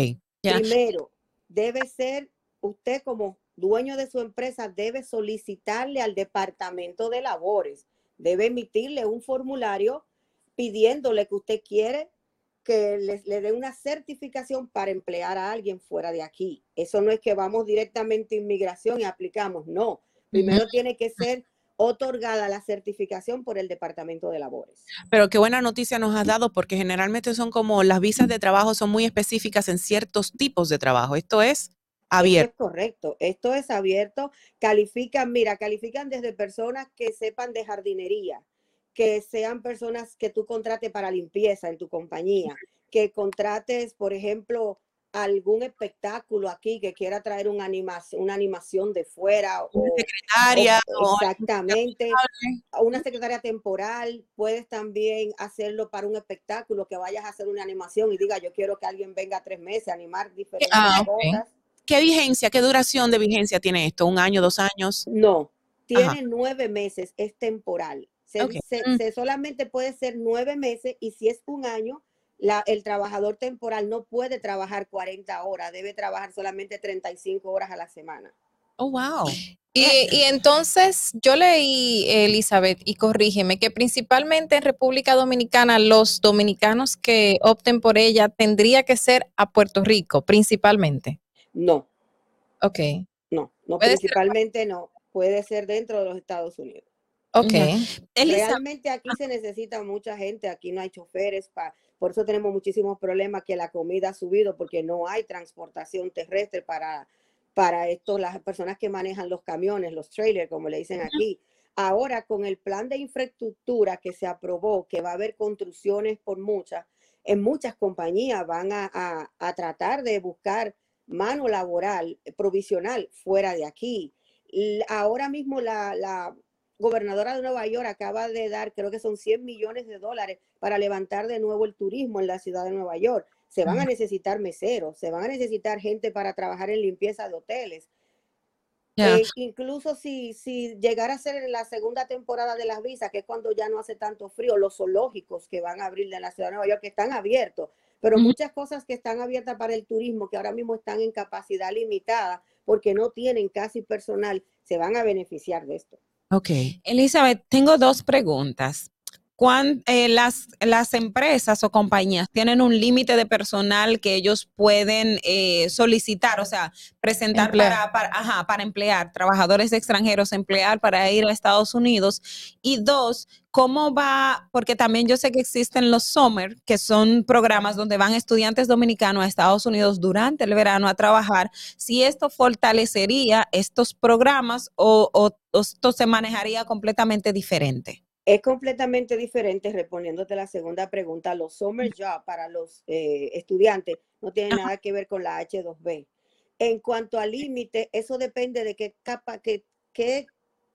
Primero, debe ser usted como dueño de su empresa, debe solicitarle al Departamento de Labores, debe emitirle un formulario pidiéndole que usted quiere que le dé una certificación para emplear a alguien fuera de aquí. Eso no es que vamos directamente a inmigración y aplicamos, no. Primero tiene que ser otorgada la certificación por el Departamento de Labores. Pero qué buena noticia nos has dado porque generalmente son como las visas de trabajo son muy específicas en ciertos tipos de trabajo. Esto es abierto. es correcto, esto es abierto. Califican, mira, califican desde personas que sepan de jardinería, que sean personas que tú contrates para limpieza en tu compañía, que contrates, por ejemplo, algún espectáculo aquí que quiera traer una animación, una animación de fuera o secretaria exactamente una secretaria temporal puedes también hacerlo para un espectáculo que vayas a hacer una animación y diga yo quiero que alguien venga tres meses a animar diferentes ah, cosas ¿Qué vigencia, qué duración de vigencia tiene esto? ¿Un año, dos años? No, tiene nueve meses, es temporal. Mm. Se, solamente puede ser nueve meses y si es un año, la, el trabajador temporal no puede trabajar 40 horas, debe trabajar solamente 35 horas a la semana. Oh, wow. Y, y, entonces yo leí, Elizabeth, y corrígeme, que principalmente en República Dominicana los dominicanos que opten por ella tendría que ser a Puerto Rico, principalmente. No. Ok. No, no principalmente no. Puede ser dentro de los Estados Unidos. Ok. Realmente aquí se necesita mucha gente, aquí no hay choferes, por eso tenemos muchísimos problemas que la comida ha subido porque no hay transportación terrestre para, para esto, las personas que manejan los camiones, los trailers, como le dicen aquí. Ahora, con el plan de infraestructura que se aprobó, que va a haber construcciones por muchas, en muchas compañías van a, tratar de buscar mano laboral provisional fuera de aquí. Ahora mismo la, la, gobernadora de Nueva York acaba de dar, creo que son 100 millones de dólares para levantar de nuevo el turismo en la ciudad de Nueva York. Se van a necesitar meseros, se van a necesitar gente para trabajar en limpieza de hoteles. Eh, incluso si, si llegara a ser la segunda temporada de las visas, que es cuando ya no hace tanto frío, los zoológicos que van a abrir en la ciudad de Nueva York, que están abiertos, pero muchas cosas que están abiertas para el turismo, que ahora mismo están en capacidad limitada porque no tienen casi personal, se van a beneficiar de esto. Ok. Elizabeth, tengo dos preguntas. Eh, las, las empresas o compañías tienen un límite de personal que ellos pueden eh, solicitar, o sea, presentar para, para, para emplear trabajadores extranjeros, emplear para ir a Estados Unidos. Y dos, ¿cómo va? Porque también yo sé que existen los Summer, que son programas donde van estudiantes dominicanos a Estados Unidos durante el verano a trabajar. Si esto fortalecería estos programas o, o esto se manejaría completamente diferente. Es completamente diferente, respondiéndote la segunda pregunta, los summer jobs para los eh, estudiantes no tienen nada que ver con la H2B. En cuanto al límite, eso depende de qué capa, qué, qué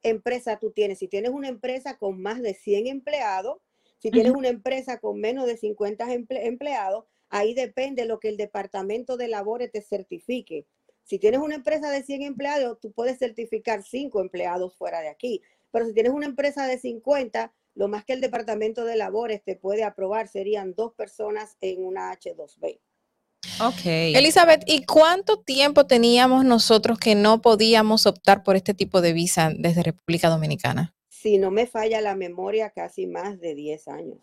empresa tú tienes. Si tienes una empresa con más de 100 empleados, si tienes una empresa con menos de 50 empleados, ahí depende lo que el Departamento de Labores te certifique. Si tienes una empresa de 100 empleados, tú puedes certificar 5 empleados fuera de aquí. Pero si tienes una empresa de 50, lo más que el Departamento de Labores te puede aprobar serían dos personas en una H2B. Ok. Elizabeth, ¿y cuánto tiempo teníamos nosotros que no podíamos optar por este tipo de visa desde República Dominicana? Si no me falla la memoria, casi más de 10 años.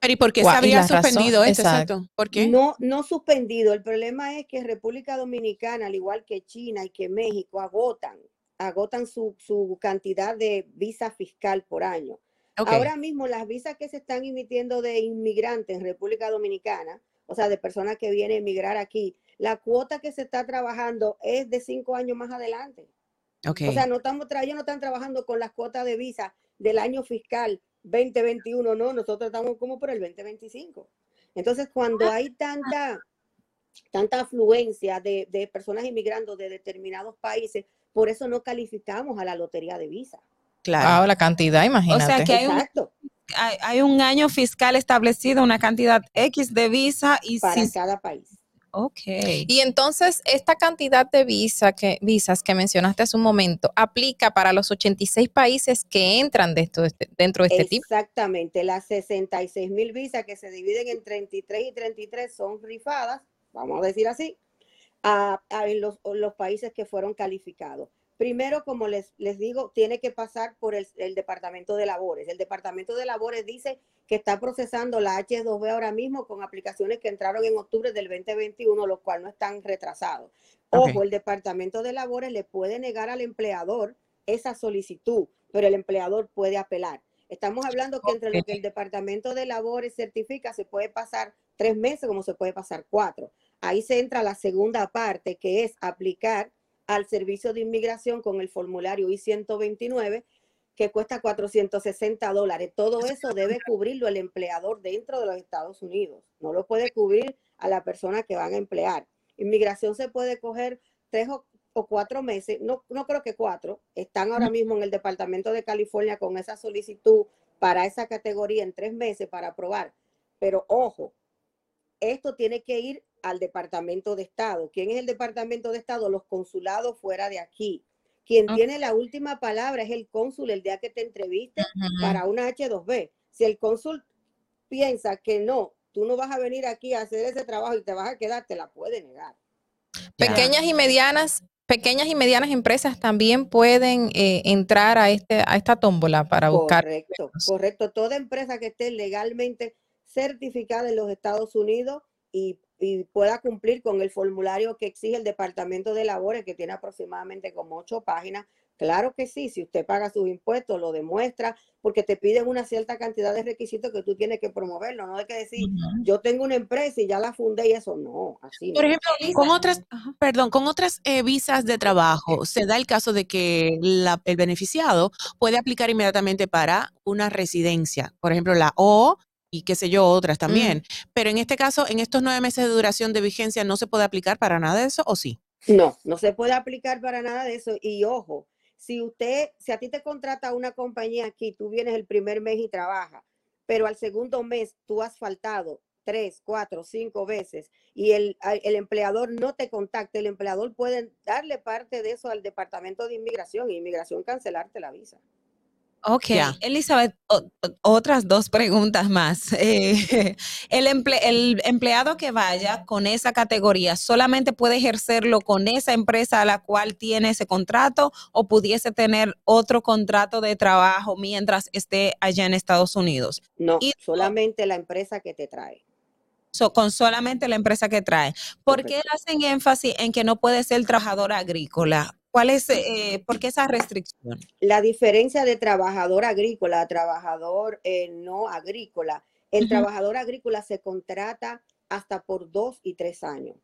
Pero ¿y por qué se había suspendido esto? Exacto. ¿Por qué? No, no suspendido. El problema es que República Dominicana, al igual que China y que México, agotan, agotan su, su cantidad de visa fiscal por año. Ahora mismo las visas que se están emitiendo de inmigrantes en República Dominicana, o sea, de personas que vienen a emigrar aquí, la cuota que se está trabajando es de cinco años más adelante. O sea, no estamos ellos no están trabajando con las cuotas de visa del año fiscal 2021, no, nosotros estamos como por el 2025. Entonces, cuando hay tanta, tanta afluencia de, de personas inmigrando de determinados países, por eso no calificamos a la lotería de visa. Claro. la cantidad, imagínate. O sea que hay un, hay, un, año fiscal establecido, una cantidad X de visa y para cada país. Ok. Y entonces, esta cantidad de visa que, visas que mencionaste hace un momento, ¿aplica para los 86 países que entran de esto, dentro de este tipo? Exactamente. Las 66 mil visas que se dividen en 33 y 33 son rifadas, vamos a decir así, a, los, los países que fueron calificados. Primero, como les, les digo, tiene que pasar por el, Departamento de Labores. El Departamento de Labores dice que está procesando la H2B ahora mismo con aplicaciones que entraron en octubre del 2021, lo cual no están retrasados. Ojo, el Departamento de Labores le puede negar al empleador esa solicitud, pero el empleador puede apelar. Estamos hablando que entre lo que el Departamento de Labores certifica se puede pasar tres meses como se puede pasar cuatro. Ahí se entra la segunda parte, que es aplicar al servicio de inmigración con el formulario I-129 que cuesta 460 dólares. Todo eso debe cubrirlo el empleador dentro de los Estados Unidos. No lo puede cubrir a la persona que van a emplear. Inmigración se puede coger tres o, cuatro meses, no, no creo que cuatro. Están ahora mismo en el Departamento de California con esa solicitud para esa categoría en tres meses para aprobar. Pero ojo, esto tiene que ir al Departamento de Estado. ¿Quién es el Departamento de Estado? Los consulados fuera de aquí. Quien tiene la última palabra es el cónsul el día que te entreviste para una H2B. Si el cónsul piensa que no, tú no vas a venir aquí a hacer ese trabajo y te vas a quedar, te la puede negar. Pequeñas y medianas, pequeñas y medianas empresas también pueden eh, entrar a este a esta tómbola para buscar. Correcto, correcto. Toda empresa que esté legalmente certificada en los Estados Unidos y, pueda cumplir con el formulario que exige el Departamento de Labores, que tiene aproximadamente como ocho páginas. Claro que sí, si usted paga sus impuestos, lo demuestra, porque te piden una cierta cantidad de requisitos que tú tienes que promoverlo, no hay que decir, yo tengo una empresa y ya la fundé y eso, no, así. Por ejemplo, con otras, perdón, con otras eh, visas de trabajo, se da el caso de que el beneficiado puede aplicar inmediatamente para una residencia, por ejemplo, la O y qué sé yo, otras también. Pero en este caso, en estos nueve meses de duración de vigencia, ¿no se puede aplicar para nada de eso o sí? No, no se puede aplicar para nada de eso. Y ojo, si usted, si a ti te contrata una compañía aquí, tú vienes el primer mes y trabajas, pero al segundo mes tú has faltado tres, cuatro, cinco veces y el, el empleador no te contacta, el empleador puede darle parte de eso al departamento de inmigración y inmigración cancelarte la visa. Ok, Elizabeth, otras dos preguntas más. Eh, el, el, empleado que vaya con esa categoría solamente puede ejercerlo con esa empresa a la cual tiene ese contrato o pudiese tener otro contrato de trabajo mientras esté allá en Estados Unidos. No, solamente la empresa que te trae. con solamente la empresa que trae. ¿Por qué hacen énfasis en que no puede ser trabajador agrícola? ¿Cuál es, eh, por qué esa restricción? La diferencia de trabajador agrícola a trabajador eh, no agrícola. El trabajador agrícola se contrata hasta por dos y tres años.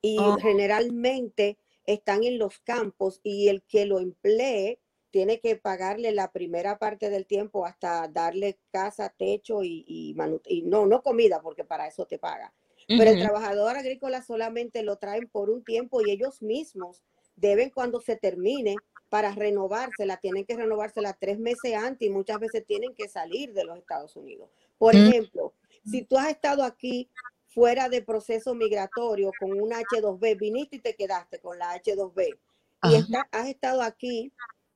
Y oh. generalmente están en los campos y el que lo emplee tiene que pagarle la primera parte del tiempo hasta darle casa, techo y, y, no, no comida, porque para eso te paga. Pero el trabajador agrícola solamente lo traen por un tiempo y ellos mismos deben cuando se termine para renovársela, tienen que renovársela tres meses antes y muchas veces tienen que salir de los Estados Unidos. Por Mm. ejemplo, si tú has estado aquí fuera de proceso migratorio con una H2B, viniste y te quedaste con la H2B y está- has estado aquí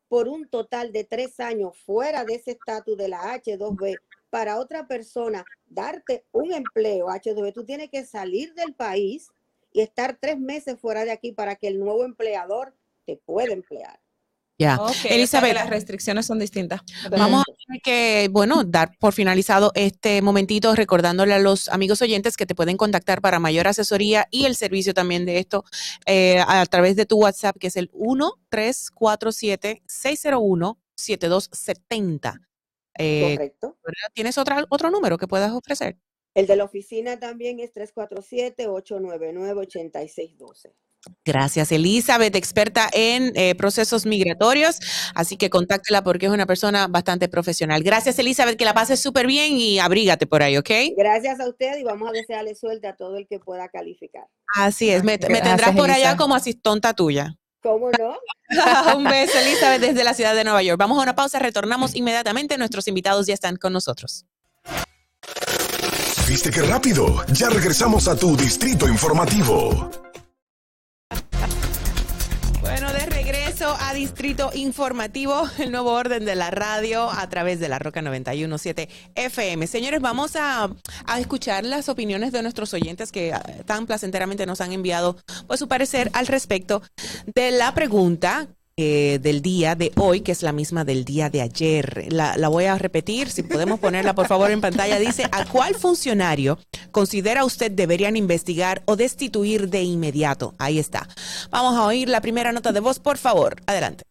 por un total de tres años fuera de ese estatus de la H2B, para otra persona darte un empleo H2B, tú tienes que salir del país y estar tres meses fuera de aquí para que el nuevo empleador te pueda emplear. Ya. Elizabeth, o sea que las restricciones son distintas. Vamos a tener que, bueno, dar por finalizado este momentito recordándole a los amigos oyentes que te pueden contactar para mayor asesoría y el servicio también de esto eh, a través de tu WhatsApp, que es el 1347-601-7270. Eh, Correcto. ¿Tienes otra, otro número que puedas ofrecer? El de la oficina también es 347-899-8612. Gracias, Elizabeth, experta en eh, procesos migratorios. Así que contáctela porque es una persona bastante profesional. Gracias, Elizabeth, que la pases súper bien y abrígate por ahí, ¿ok? Gracias a usted y vamos a desearle suerte a todo el que pueda calificar. Así es, me, tendrás por allá como asistonta tuya. ¿Cómo no? Un beso, Elizabeth, desde la ciudad de Nueva York. Vamos a una pausa, retornamos inmediatamente. Nuestros invitados ya están con nosotros. ¿Viste qué rápido? Ya regresamos a tu distrito informativo. Bueno, de regreso a Distrito Informativo, el nuevo orden de la radio a través de la Roca 917 FM. Señores, vamos a, a escuchar las opiniones de nuestros oyentes que ah, tan placenteramente nos han enviado pues, su parecer al respecto de la pregunta eh, del día de hoy, que es la misma del día de ayer. La, la voy a repetir, si podemos ponerla por favor en pantalla. Dice, ¿a cuál funcionario considera usted deberían investigar o destituir de inmediato? Ahí está. Vamos a oír la primera nota de voz, por favor. Adelante.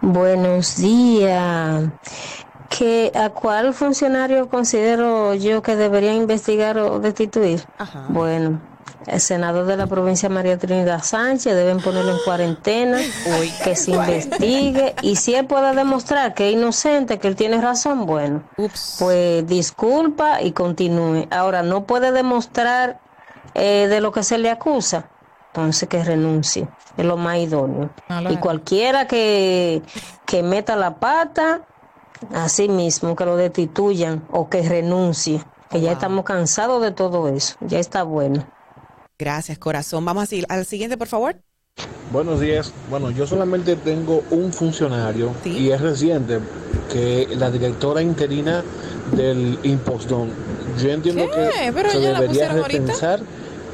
Buenos días. ¿Que ¿A cuál funcionario considero yo que debería investigar o destituir? Bueno, el senador de la provincia María Trinidad Sánchez deben ponerlo en cuarentena, que se investigue y si él puede demostrar que es inocente, que él tiene razón, bueno, pues disculpa y continúe. Ahora, no puede demostrar eh, de lo que se le acusa, entonces que renuncie, es lo más idóneo. Claro. Y cualquiera que, que meta la pata, así mismo, que lo destituyan o que renuncie, que ya estamos cansados de todo eso, ya está bueno. Gracias, corazón. Vamos a al siguiente, por favor. Buenos días. Bueno, yo solamente tengo un funcionario y es reciente, que la directora interina del Impostón. Yo entiendo ¿Qué? que Pero se debería ahorita. repensar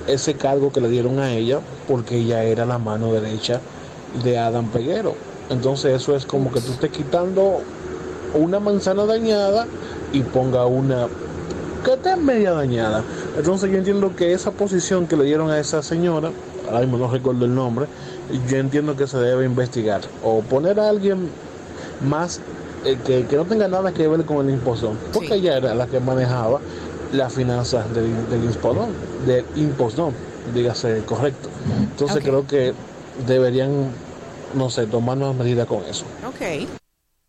ese cargo que le dieron a ella porque ella era la mano derecha de Adam Peguero. Entonces eso es como que tú estés quitando una manzana dañada y ponga una que esté media dañada. Entonces yo entiendo que esa posición que le dieron a esa señora, ahora mismo no recuerdo el nombre, yo entiendo que se debe investigar o poner a alguien más eh, que, que no tenga nada que ver con el impostor, porque ella era la que manejaba las finanzas del, del del impostor, dígase correcto. Entonces creo que deberían, no sé, tomar más medidas con eso. Ok.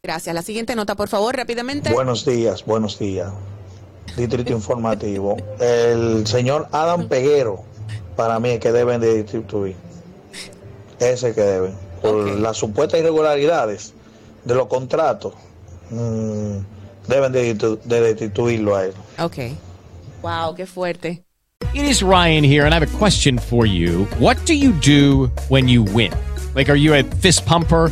Gracias. La siguiente nota, por favor, rápidamente. Buenos días, buenos días. Distrito Informativo. El señor Adam Peguero, para mí, es que deben de destituir. Ese que deben. Por las supuestas irregularidades de los contratos, mm, deben de destituirlo a él. Ok. Wow, qué fuerte. It is Ryan here, and I have a question for you. What do you do when you win? Like, are you a fist pumper?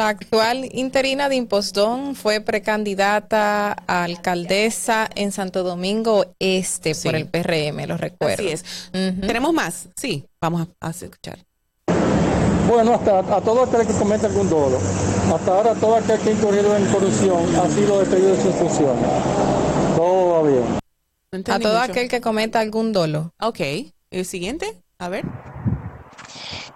La actual interina de Impostón fue precandidata a alcaldesa en Santo Domingo Este por el PRM, lo recuerdo. Así es. ¿Tenemos más? Sí, vamos a, a escuchar. Bueno, hasta a todo aquel que cometa algún dolo. Hasta ahora todo aquel que ha incurrido en corrupción ha sido despedido de sus funciones. Todo va bien. A todo aquel que cometa algún dolo. Ok. ¿El siguiente? A ver.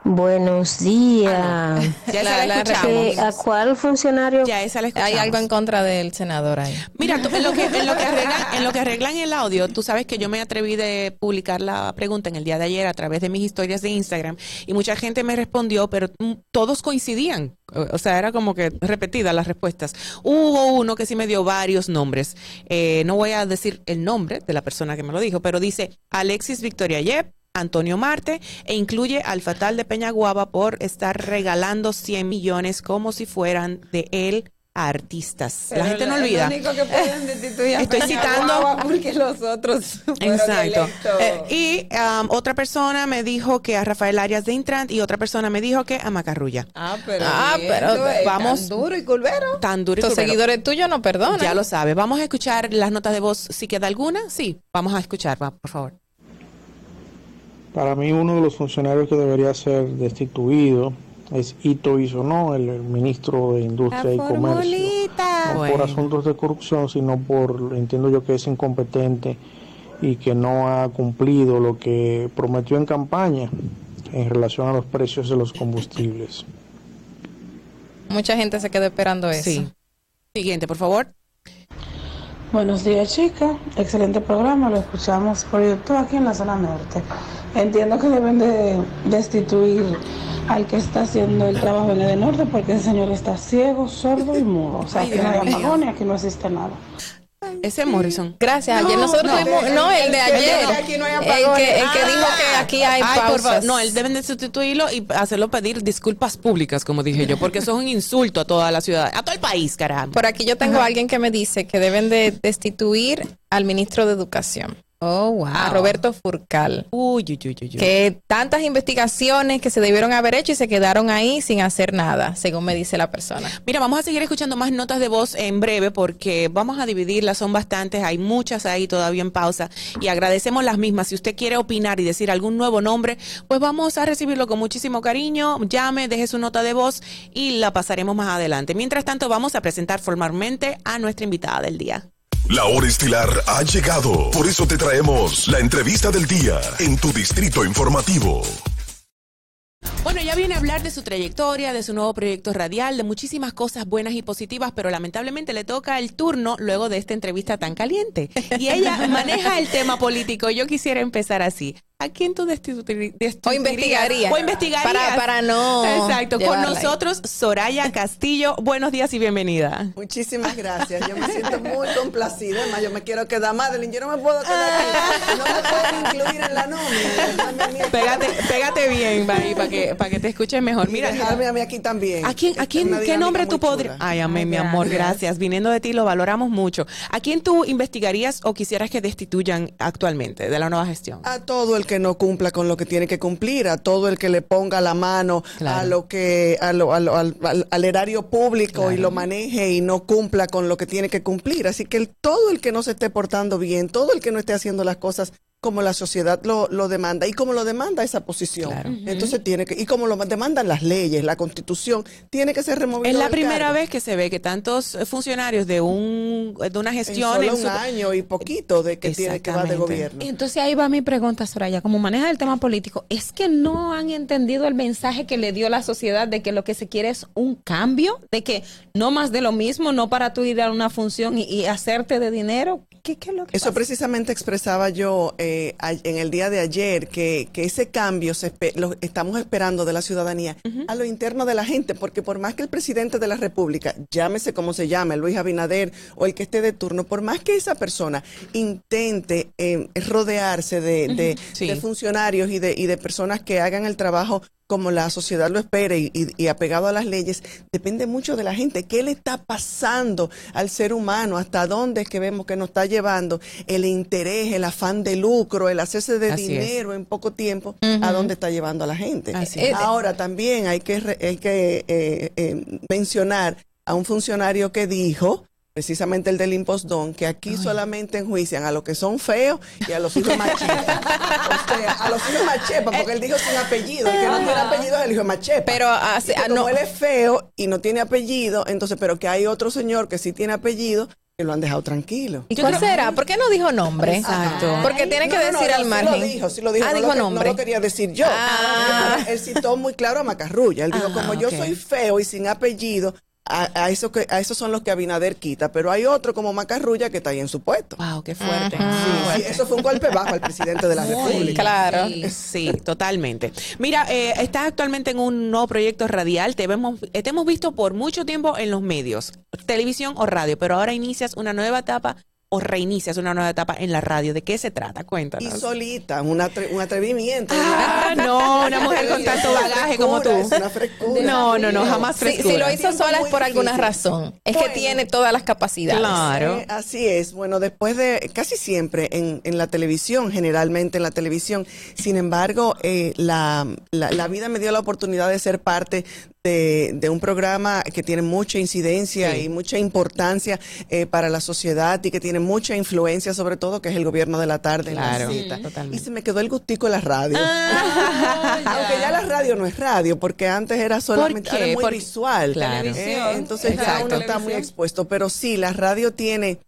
Buenos días. Ya esa la. ¿Que ¿A cuál funcionario? Ya esa la Hay algo en contra del senador ahí. Mira, tú- en, lo que, en, lo que arreglan, en lo que arreglan el audio, tú sabes que yo me atreví de publicar la pregunta en el día de ayer a través de mis historias de Instagram y mucha gente me respondió, pero mm, todos coincidían. O o sea, era como que repetidas las respuestas. Hubo uno que sí me dio varios nombres. Eh, no voy a decir el nombre de la persona que me lo dijo, pero dice Alexis Victoria Yep, Antonio Marte e incluye al fatal de Peñaguaba por estar regalando 100 millones como si fueran de él a artistas. la gente no olvida. Único que Estoy Peña citando- porque los otros. Exacto. Eh, y um, otra persona me dijo que a Rafael Arias de Intran y otra persona me dijo que a Macarrulla. Ah, pero. Ah, bien, pero vamos- tan duro y culvero. Tan duro y Los curvero. seguidores tuyos no perdonan. Ya lo sabe. Vamos a escuchar las notas de voz. Si queda alguna, sí. Vamos a escuchar, va, por favor. Para mí uno de los funcionarios que debería ser destituido es Ito Isono, el, el ministro de Industria y Comercio. No por asuntos de corrupción, sino por, entiendo yo que es incompetente y que no ha cumplido lo que prometió en campaña en relación a los precios de los combustibles. Mucha gente se quedó esperando eso. Sí. Siguiente, por favor. Buenos días, chicas. Excelente programa. Lo escuchamos por YouTube aquí en la zona norte. Entiendo que deben de destituir al que está haciendo el trabajo en el norte porque el señor está ciego, sordo y mudo. O sea, Ay, aquí no hay y aquí no existe nada. Ese es Morrison. Gracias. Ayer nosotros no, tuvimos, el- no, el, el de que ayer. dijo que aquí no hay el apagones. que, el que Ah. dijo que aquí hay Ay, por pausas. favor. No, él deben de sustituirlo y hacerlo pedir disculpas públicas, como dije yo, porque eso es un insulto a toda la ciudad, a todo el país, caramba. Por aquí yo tengo a alguien que me dice que deben de destituir al ministro de Educación. Oh, wow. A Roberto Furcal. Uy, uy, uy, uy, uy. Que tantas investigaciones que se debieron haber hecho y se quedaron ahí sin hacer nada, según me dice la persona. Mira, vamos a seguir escuchando más notas de voz en breve porque vamos a dividirlas, son bastantes, hay muchas ahí todavía en pausa y agradecemos las mismas. Si usted quiere opinar y decir algún nuevo nombre, pues vamos a recibirlo con muchísimo cariño. Llame, deje su nota de voz y la pasaremos más adelante. Mientras tanto, vamos a presentar formalmente a nuestra invitada del día. La hora estilar ha llegado. Por eso te traemos la entrevista del día en tu distrito informativo. Bueno, ella viene a hablar de su trayectoria, de su nuevo proyecto radial, de muchísimas cosas buenas y positivas, pero lamentablemente le toca el turno luego de esta entrevista tan caliente. Y ella maneja el tema político. Yo quisiera empezar así. ¿A quién tú destituirías? O investigaría. O investigarías. Para- para no Exacto. Con ahí. nosotros, Soraya Castillo. Buenos días y bienvenida. Muchísimas gracias. Yo me siento muy complacida. Además, yo me quiero quedar, Madeline. Yo no me puedo quedar aquí. No me pueden incluir en la nómina. Pégate, pégate bien, Mari, para que, para que te escuches mejor. Mira, dejarme a mí aquí también. ¿A quién, a quién, qué nombre tú podrías? Ay, amén, mi amor, gracias. Viniendo de ti lo valoramos mucho. ¿A quién tú investigarías o quisieras que destituyan actualmente de la nueva gestión? A todo el que no cumpla con lo que tiene que cumplir, a todo el que le ponga la mano a lo que a lo- a lo- al, al- al erario público y lo maneje y no cumpla con lo que tiene que cumplir. Así que el- todo el que no se esté portando bien, todo el que no esté haciendo las cosas como la sociedad lo, lo demanda y como lo demanda esa posición. Entonces tiene que, y como lo demandan las leyes, la constitución, tiene que ser removido. Es la primera cargo. vez que se ve que tantos eh, funcionarios de un de una En gestión solo en un su- año y poquito de que tiene que va de gobierno. Y entonces ahí va mi pregunta, Soraya. Como maneja el tema político, ¿es que no han entendido el mensaje que le dio la sociedad de que lo que se quiere es un cambio? De que no más de lo mismo, no para tú ir a una función y, y hacerte de dinero. ¿Qué, qué es lo que Eso precisamente expresaba yo eh, a- en el día de ayer, que, que ese cambio se lo estamos esperando de la ciudadanía a lo interno de la gente, porque por más que el presidente de la República, llámese como se llame, Luis Abinader o el que esté de turno, por más que esa persona intente eh, rodearse de, de- Sí. de funcionarios y de, y de personas que hagan el trabajo como la sociedad lo espera y, y- y apegado a las leyes, depende mucho de la gente. ¿Qué le está pasando al ser humano? ¿Hasta dónde es que vemos que nos está llevando el interés, el afán de lucro, el hacerse de Así es. dinero en poco tiempo? ¿A dónde está llevando a la gente? Así es. Ahora también hay que, hay que eh, eh, mencionar a un funcionario que dijo precisamente el del impostón, que aquí solamente enjuician a los que son feos y a los hijos machepas. o sea, a los hijos machepas, porque él dijo sin apellido. El que no tiene apellido es el hijo machepa. Pero, hace- Y que ah, como no. él es feo y no tiene apellido, entonces, pero que hay otro señor que sí tiene apellido, que lo han dejado tranquilo. ¿Y cuál será? ¿Por qué no dijo nombre? Exacto. Porque tiene que No, no, no, decir no, al sí margen. lo dijo, sí lo dijo. Ah, no dijo lo, que- nombre. No lo quería decir yo. Ah. Él citó muy claro a Macarrulla. Él dijo, Ah, como yo soy feo y sin apellido, a, a eso que, a esos son los que Abinader quita. Pero hay otro como Macarrulla que está ahí en su puesto. Wow, qué fuerte. Sí, sí, eso fue un golpe bajo al presidente de la República. Claro. Sí, sí, totalmente. Mira, eh, estás actualmente en un nuevo proyecto radial. Te, vemos, eh, te hemos visto por mucho tiempo en los medios, televisión o radio, pero ahora inicias una nueva etapa o reinicias una nueva etapa en la radio. ¿De qué se trata? Y Cuéntanos. solita, un, atre- un atrevimiento. Ah, no, una mujer con tanto bagaje como tú. frescura, es una frescura. No, no, no, jamás Si, frescura. si lo hizo sola es por alguna difícil. razón. Es que tiene todas las capacidades. Claro. Eh, así es. Bueno, después de casi siempre en, en la televisión, generalmente en la televisión. Sin embargo, eh, la, la- la vida me dio la oportunidad de ser parte de, de un programa que tiene mucha incidencia Sí. y mucha importancia eh, para la sociedad y que tiene mucha influencia, sobre todo, que es el gobierno de la tarde en la Claro, Zeta. totalmente. Y se me quedó el gustico de la radio. Ah, Aunque ya la radio no es radio, porque antes era solamente muy visual. Claro. Eh, entonces ya uno está muy expuesto. Pero sí, la radio tiene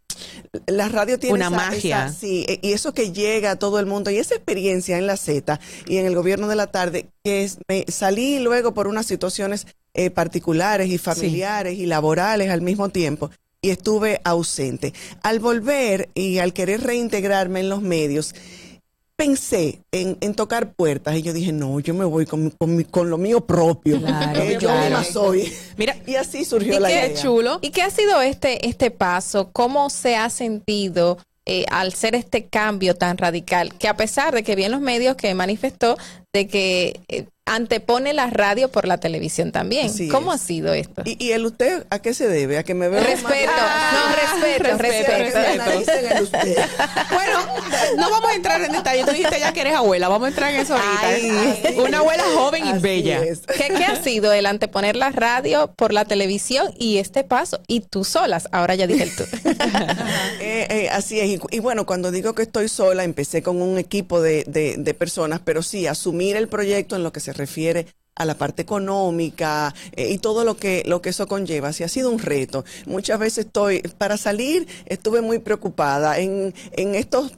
la radio tiene Una esa- magia. esa- sí, e- y eso que llega a todo el mundo y esa experiencia en la Z y en el gobierno de la tarde, que es, me salí luego por unas situaciones eh, particulares y familiares y laborales al mismo tiempo y estuve ausente. Al volver y al querer reintegrarme en los medios, pensé en, en tocar puertas y yo dije, no, yo me voy con, con, mi- con lo mío propio. Claro, Eh, yo claro. misma soy. Mira, Y así surgió ¿Y la qué idea. chulo. ¿Y qué ha sido este, este paso? ¿Cómo se ha sentido eh, al ser este cambio tan radical? Que a pesar de que vi en los medios que manifestó de que eh, antepone la radio por la televisión también. Así ¿Cómo es. ha sido esto? ¿Y, y el usted a qué se debe? ¿A que me veo Respeto, no, respeto, respeto. Bueno, no vamos a entrar en detalle. Tú dijiste ya que eres abuela. Vamos a entrar en eso ahorita. Una abuela joven y bella. ¿Qué, qué ha sido el anteponer la radio por la televisión y este paso? Y tú solas, ahora ya dije el tú. Eh, eh, así es. Y, y bueno, cuando digo que estoy sola, empecé con un equipo de, de- de personas, pero sí, el proyecto en lo que se refiere a la parte económica eh, y todo lo que lo que eso conlleva. Sí, ha sido un reto. Muchas veces estoy, para salir, estuve muy preocupada. En, en estos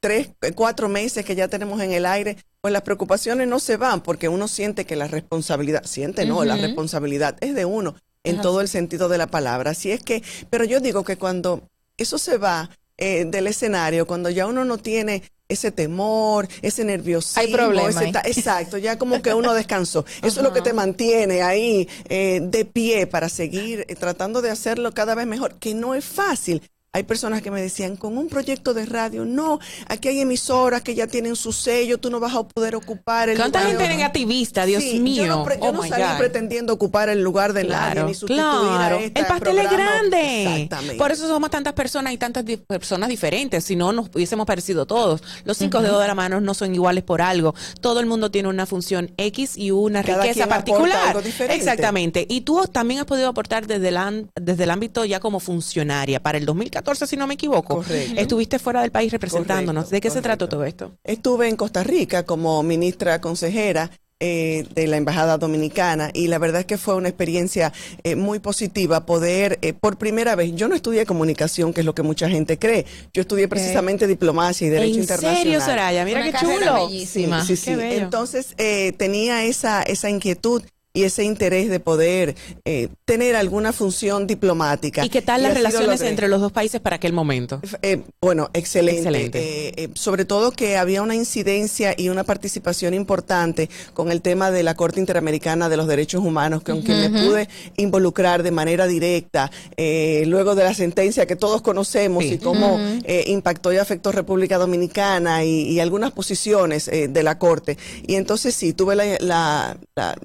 tres, cuatro meses que ya tenemos en el aire, pues las preocupaciones no se van porque uno siente que la responsabilidad, siente no, la responsabilidad es de uno en Ajá. todo el sentido de la palabra. Así es que, pero yo digo que cuando eso se va eh, del escenario, cuando ya uno no tiene ese temor, ese nerviosismo, Hay problema ese ahí. ta- exacto, ya como que uno descansó. Eso es lo que te mantiene ahí eh, de pie para seguir eh, tratando de hacerlo cada vez mejor, que no es fácil. Hay personas que me decían, con un proyecto de radio, no, aquí hay emisoras que ya tienen su sello, tú no vas a poder ocupar el ¿Cuánta lugar gente de- negativista? Dios Sí, mío. Yo no, pre- yo Oh no salí God. pretendiendo ocupar el lugar de nadie, Claro, ni sustituir claro. a este El pastel es grande. Exactamente. Por eso somos tantas personas y tantas di- personas diferentes. Si no, nos hubiésemos parecido todos. Los cinco Ujú. dedos de la mano no son iguales por algo. Todo el mundo tiene una función X y una Cada riqueza particular. algo diferente. Exactamente. Y tú también has podido aportar desde el, desde el ámbito ya como funcionaria. Para el 2014, si no me equivoco, Correcto. estuviste fuera del país representándonos. Correcto, ¿De qué se trató todo esto? Estuve en Costa Rica como ministra consejera eh, de la Embajada Dominicana y la verdad es que fue una experiencia eh, muy positiva poder, eh, por primera vez, yo no estudié comunicación, que es lo que mucha gente cree, yo estudié precisamente diplomacia y derecho ¿En internacional. serio, Soraya? Mira Una qué chulo. bellísima. Sí, sí, Qué sí. bello. Entonces eh, tenía esa, esa inquietud y ese interés de poder eh, tener alguna función diplomática. ¿Y qué tal las así lo relaciones entre los dos países para aquel momento? Eh, bueno, excelente. Excelente. Eh, eh, sobre todo que había una incidencia y una participación importante con el tema de la Corte Interamericana de los Derechos Humanos, con quien me pude involucrar de manera directa, eh, luego de la sentencia que todos conocemos y cómo eh, impactó y afectó República Dominicana y, y algunas posiciones de la Corte. Y entonces sí, tuve la, la- la-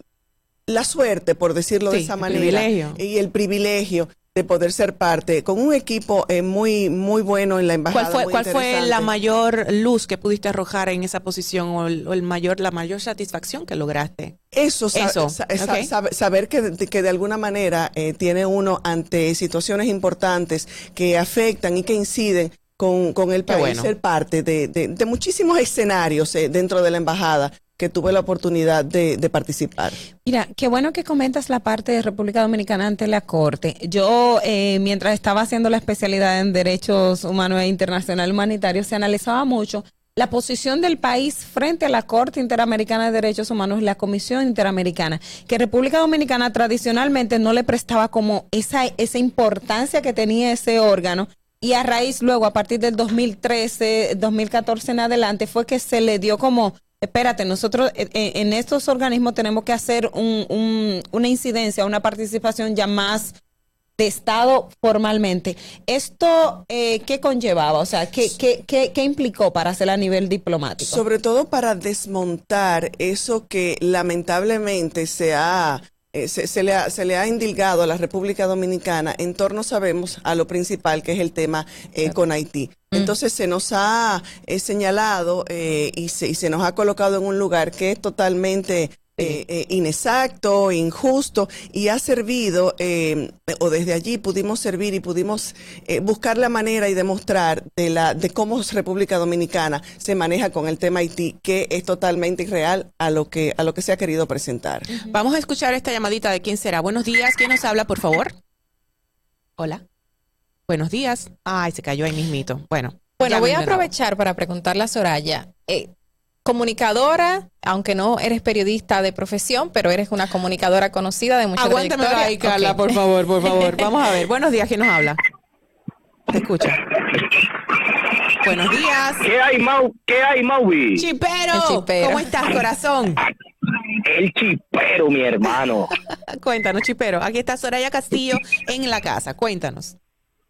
la suerte, por decirlo de esa el manera, privilegio. y el privilegio de poder ser parte con un equipo eh, muy muy bueno en la embajada. ¿Cuál fue, muy cuál fue la mayor luz que pudiste arrojar en esa posición o, el, o el mayor, la mayor satisfacción que lograste? Eso, Eso, sa- saber que, de- que de alguna manera eh, tiene uno ante situaciones importantes que afectan y que inciden con, con el país, bueno. ser parte de, de- de muchísimos escenarios eh, dentro de la embajada que tuve la oportunidad de, participar. Mira, qué bueno que comentas la parte de República Dominicana ante la Corte. Yo, eh, mientras estaba haciendo la especialidad en Derechos Humanos e Internacional Humanitario, se analizaba mucho la posición del país frente a la Corte Interamericana de Derechos Humanos y la Comisión Interamericana, que República Dominicana tradicionalmente no le prestaba como esa, esa importancia que tenía ese órgano. Y a raíz luego, a partir del 2013, 2014 en adelante, fue que se le dio como, espérate, nosotros eh, eh, en estos organismos tenemos que hacer un- un- una incidencia, una participación ya más de Estado formalmente. ¿Esto eh, qué conllevaba? O sea, ¿qué, qué, qué, qué implicó para hacerlo a nivel diplomático? Sobre todo para desmontar eso que lamentablemente se ha, eh, se, se le ha, se le ha indilgado a la República Dominicana en torno, sabemos, a lo principal que es el tema eh, con Haití. Entonces se nos ha eh, señalado eh, y, se, y se nos ha colocado en un lugar que es totalmente eh, eh, inexacto, injusto y ha servido, eh, o desde allí pudimos servir y pudimos eh, buscar la manera y demostrar de, la, de cómo República Dominicana se maneja con el tema Haití, que es totalmente irreal a lo que, a lo que se ha querido presentar. Vamos a escuchar esta llamadita de quién será. Buenos días, ¿quién nos habla, por favor? Hola. Buenos días. Ay, se cayó ahí mismito. Bueno. Bueno, voy a aprovechar para preguntarle a Soraya. eh, comunicadora, aunque no eres periodista de profesión, pero eres una comunicadora conocida de mucha Aguántame trayectoria. ahí, Carla, por favor, por favor. Vamos a ver. Buenos días, ¿quién nos habla? Te escucha. Buenos días. ¿Qué hay, Mau? ¿Qué hay, Maui? Chipero, ¿cómo estás, corazón? El chipero, mi hermano. Cuéntanos, Chipero. Aquí está Soraya Castillo en la casa. Cuéntanos.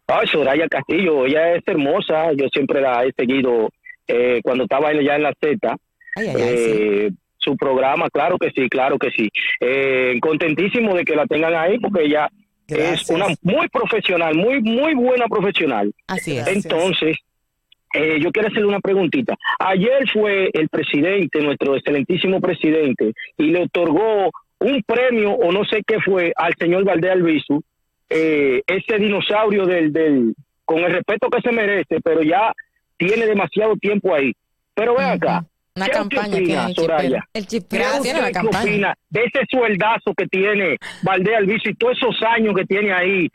Ay, Soraya Castillo, ella es hermosa. Yo siempre la he seguido eh, cuando estaba ya en la Z. Ay, ay, Eh, Su programa, claro que sí, claro que sí. Eh, contentísimo de que la tengan ahí porque ella es una muy profesional, muy, muy buena profesional. Así es. Entonces, eh, yo quiero hacerle una preguntita. Ayer fue el presidente, nuestro excelentísimo presidente, y le otorgó un premio o no sé qué fue al señor Valdés Albizu, eh, ese dinosaurio del, del, con el respeto que se merece, pero ya tiene demasiado tiempo ahí. Pero ven acá. Una ¿qué campaña opina, Soraya? Chipero. El Chipero ¿Qué tiene una usted campaña. opina de ese sueldazo que tiene Valdés Albizu y todos esos años que tiene ahí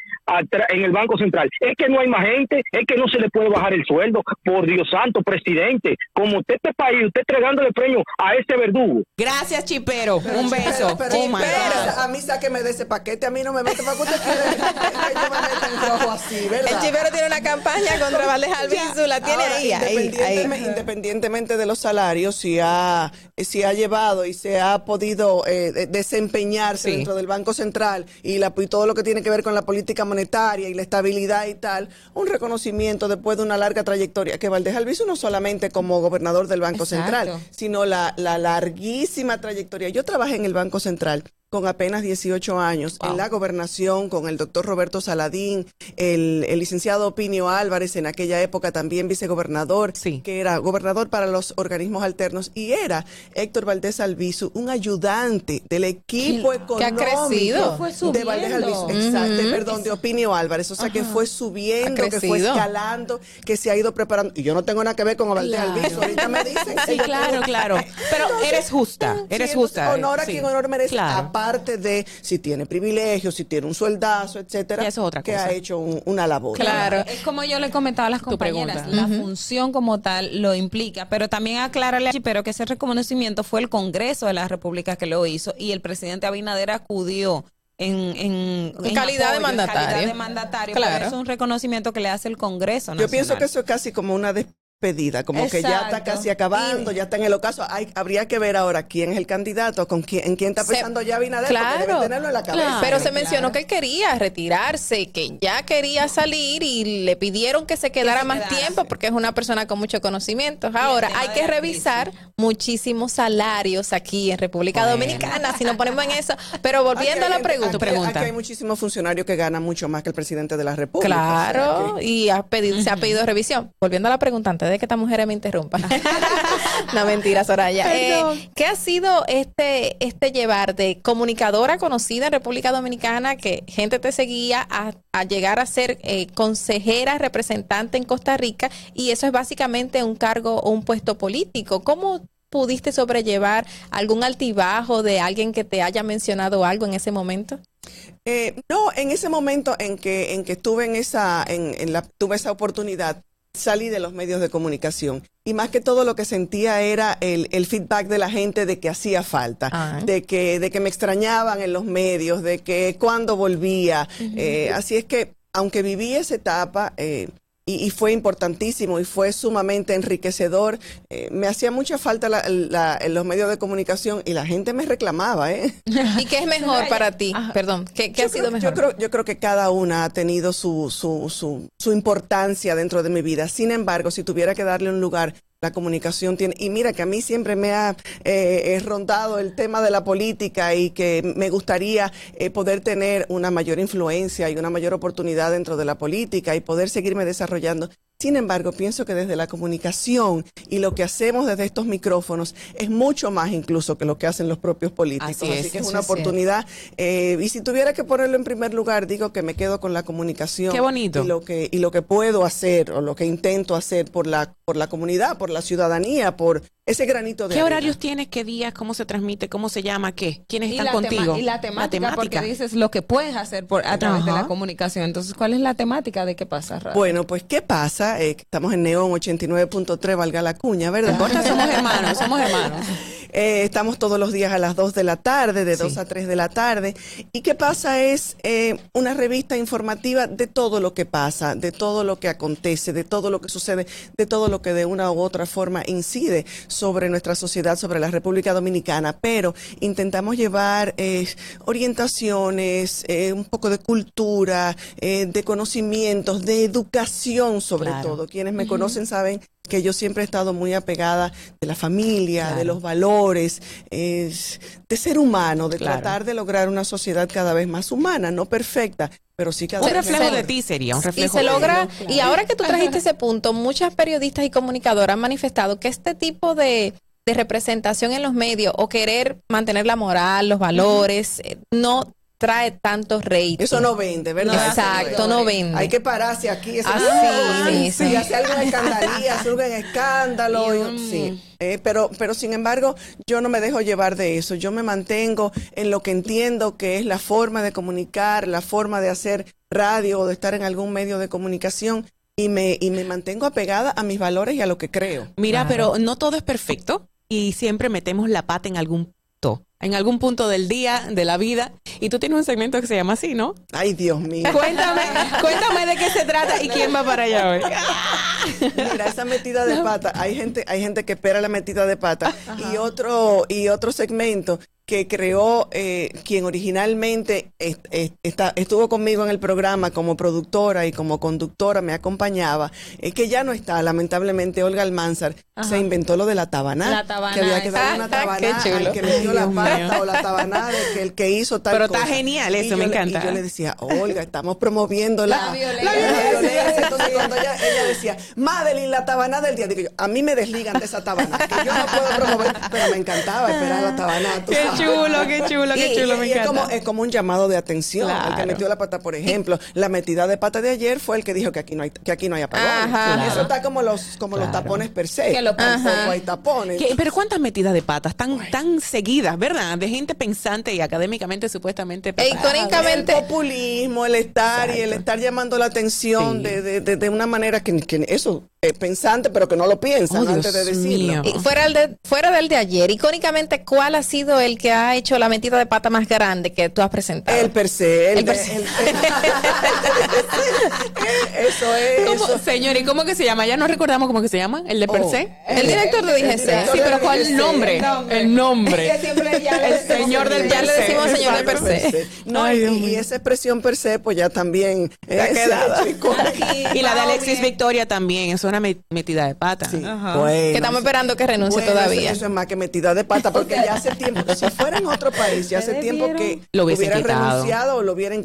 en el Banco Central? Es que no hay más gente, es que no se le puede bajar el sueldo. Por Dios santo, presidente, como usted este país, usted entregándole premio a ese verdugo. Gracias, Chipero. Un beso. Pero, Oh, God. a mí sáqueme de ese paquete, a mí no me mete para que usted quiere yo me meta en rojo así, ¿verdad? El Chipero tiene una campaña contra Valdés Albizu, la tiene Ahora, ahí, ahí, ahí. independientemente, independientemente de los salarios, si ha, si ha llevado y se ha podido eh, de- desempeñarse Sí. dentro del Banco Central y, la, y todo lo que tiene que ver con la política monetaria y la estabilidad y tal, un reconocimiento después de una larga trayectoria que Valdés Albizu no solamente como gobernador del Banco Exacto. Central, sino la, la larguísima trayectoria. Yo trabajé en el Banco Central con apenas 18 años en la gobernación con el doctor Roberto Saladín, el, el licenciado Opinio Álvarez, en aquella época también vicegobernador, que era gobernador para los organismos alternos, y era Héctor Valdés Albizu, un ayudante del equipo Que- que ha económico crecido. Fue de Valdés. Albizu. Exacto, Ujú. perdón, de Opinio Álvarez. O sea, que fue subiendo, que fue escalando, que se ha ido preparando. Y yo no tengo nada que ver con Valdés Claro. Albizu. Ahorita me dicen. Sí, claro, claro. Pero Entonces, eres justa, eres Sí, justa. Honor a sí. quien honor merece. Claro. Aparte de si tiene privilegios, si tiene un sueldazo, etcétera, que ha hecho un- una labor. Claro, es como yo le comentaba a las compañeras, pregunta. la función como tal lo implica, pero también aclararle pero que ese reconocimiento fue el Congreso de la República que lo hizo y el presidente Abinader acudió en, en, En calidad de en mandatario. calidad de mandatario, Claro. pero es un reconocimiento que le hace el Congreso Yo pienso Nacional. que eso es casi como una despedida, como que ya está casi acabando, ya está en el ocaso. Hay, habría que ver ahora quién es el candidato, con quién, en quién está Se- pensando ya Abinader, porque debe Claro, tenerlo en la cabeza. pero se mencionó que él quería retirarse, que ya quería salir y le pidieron que se quedara más quedase. tiempo porque es una persona con muchos conocimientos. Ahora, hay que revisar muchísimos salarios aquí en República Bueno. Dominicana, si nos ponemos en eso. Pero volviendo a la Aquí pregunta. Aquí, aquí hay muchísimos funcionarios que ganan mucho más que el presidente de la República. Claro, y ha pedido, se ha pedido revisión. Volviendo a la pregunta, antes de que esta mujer me interrumpa. no, mentira, Soraya. Eh, ¿Qué ha sido este, este llevar de comunicadora conocida en República Dominicana, que gente te seguía, a, a llegar a ser eh, consejera representante en Costa Rica? Y eso es básicamente un cargo o un puesto político. ¿Cómo pudiste sobrellevar algún altibajo de alguien que te haya mencionado algo en ese momento? Eh, no, en ese momento en que, en que estuve en esa, en, en la, tuve esa oportunidad, salí de los medios de comunicación. Y más que todo lo que sentía era el, el feedback de la gente de que hacía falta, de que, de que me extrañaban en los medios, de que cuando volvía. Eh, así es que, aunque viví esa etapa, eh, y, y fue importantísimo y fue sumamente enriquecedor. Eh, me hacía mucha falta la- la- en los medios de comunicación y la gente me reclamaba, ¿eh? ¿Y qué es mejor para ti? Perdón, ¿qué, qué ha sido creo- mejor? Yo creo, yo creo que cada una ha tenido su, su, su, su importancia dentro de mi vida. Sin embargo, si tuviera que darle un lugar, la comunicación tiene... Y mira que a mí siempre me ha eh, eh, rondado el tema de la política y que me gustaría eh, poder tener una mayor influencia y una mayor oportunidad dentro de la política y poder seguirme desarrollando. Sin embargo, pienso que desde la comunicación y lo que hacemos desde estos micrófonos es mucho más incluso que lo que hacen los propios políticos. Así que es una oportunidad. eh, y si tuviera que ponerlo en primer lugar, digo que me quedo con la comunicación. Qué bonito. Y lo que, y lo que puedo hacer o lo que intento hacer por la, por la comunidad, por la ciudadanía, por ese granito de ¿Qué arena. horarios tienes? ¿Qué días? ¿Cómo se transmite? ¿Cómo se llama? ¿Qué? ¿Quiénes Y están contigo? y la temática, porque dices lo que puedes hacer por, a través de la comunicación. Entonces, ¿cuál es la temática de qué pasa, Rafa? Bueno, pues, ¿qué pasa? Eh, estamos en Neón 89.3, valga la cuña, ¿verdad? No importa, somos hermanos, somos hermanos. Eh, estamos todos los días a las 2 de la tarde, de 2 a 3 de la tarde. Y qué pasa es eh, una revista informativa de todo lo que pasa, de todo lo que acontece, de todo lo que sucede, de todo lo que de una u otra forma incide sobre nuestra sociedad, sobre la República Dominicana. Pero intentamos llevar eh, orientaciones, eh, un poco de cultura, eh, de conocimientos, de educación sobre Claro. todo. Quienes me conocen saben que yo siempre he estado muy apegada de la familia, de los valores, es de ser humano, de Claro. tratar de lograr una sociedad cada vez más humana, no perfecta, pero sí cada Un vez reflejo mejor. de ti sería, un Y reflejo se de- logra, y ahora que tú trajiste ese punto, muchas periodistas y comunicadoras han manifestado que este tipo de, de representación en los medios o querer mantener la moral, los valores, eh, no trae tanto rating. Eso no vende, ¿verdad? Exacto, no vende. Hay que pararse aquí. Así mismo. Sí, hacer algo de escandalía, hacer algo de escándalo. y- sí. Eh, pero, pero sin embargo, yo no me dejo llevar de eso. Yo me mantengo en lo que entiendo que es la forma de comunicar, la forma de hacer radio o de estar en algún medio de comunicación y me, y me mantengo apegada a mis valores y a lo que creo. Mira, pero no todo es perfecto y siempre metemos la pata en algún punto, en algún punto del día, de la vida. Y tú tienes un segmento que se llama así, ¿no? Ay, Dios mío. Cuéntame, cuéntame de qué se trata y quién va para allá hoy. Mira, esa metida de pata, hay gente, hay gente que espera la metida de pata. Y otro, y otro segmento que creó eh, quien originalmente est- est- está- estuvo conmigo en el programa como productora y como conductora, me acompañaba, eh, que ya no está, lamentablemente, Olga Almanzar, Ajá. se inventó lo de la tabaná. La tabaná, Que había que darle una tabaná al que metió Ay, la mío. o la tabaná de que el que hizo tal Pero está cosa. genial eso, me le- encanta. Y yo le decía, Olga, estamos promoviendo la, La violencia. la violencia. Entonces, cuando ella, ella decía, Madeline, la tabaná del día, digo yo, a mí me desligan de esa tabaná, que yo no puedo promover, pero me encantaba esperar la tabaná. tú Qué chulo, qué chulo, qué chulo, y- me y es como, es como un llamado de atención. El que Claro. metió la pata, por ejemplo, la metida de pata de ayer fue el que dijo que aquí no hay, que aquí no hay apagones. Ajá. Eso Claro. está como los, como los tapones per se. Que lo- Tampoco Ajá. hay tapones. ¿Qué- pero cuántas metidas de patas tan, tan seguidas, ¿verdad? De gente pensante y académicamente supuestamente preparada. El populismo, el estar y el estar llamando la atención Sí. de, de, de, de una manera que, que eso es pensante, pero que no lo piensan Oh, Dios antes de decirlo. Y fuera, el de, fuera del de ayer, icónicamente, ¿cuál ha sido el que ha hecho la metida de pata más grande que tú has presentado? El per se. El, El se. el- eso es. ¿Cómo, eso. señor, ¿y cómo que se llama? Ya no recordamos cómo que se llama, el de per Oh, se. el director de DGC. Sí, pero ¿cuál el nombre? El nombre. El señor del Ya le decimos señor del per se. Per se. No, Ay, y, esa expresión per se, pues ya también Se ha es quedado. icónica. Y la de Alexis Victoria también, es una met- metida de pata. Bueno, que estamos esperando que renuncie Bueno, todavía. Eso, eso es más que metida de pata, porque ya hace tiempo, si fuera en otro país, ya hace tiempo que Lo hubieran quitado. renunciado o lo hubieran.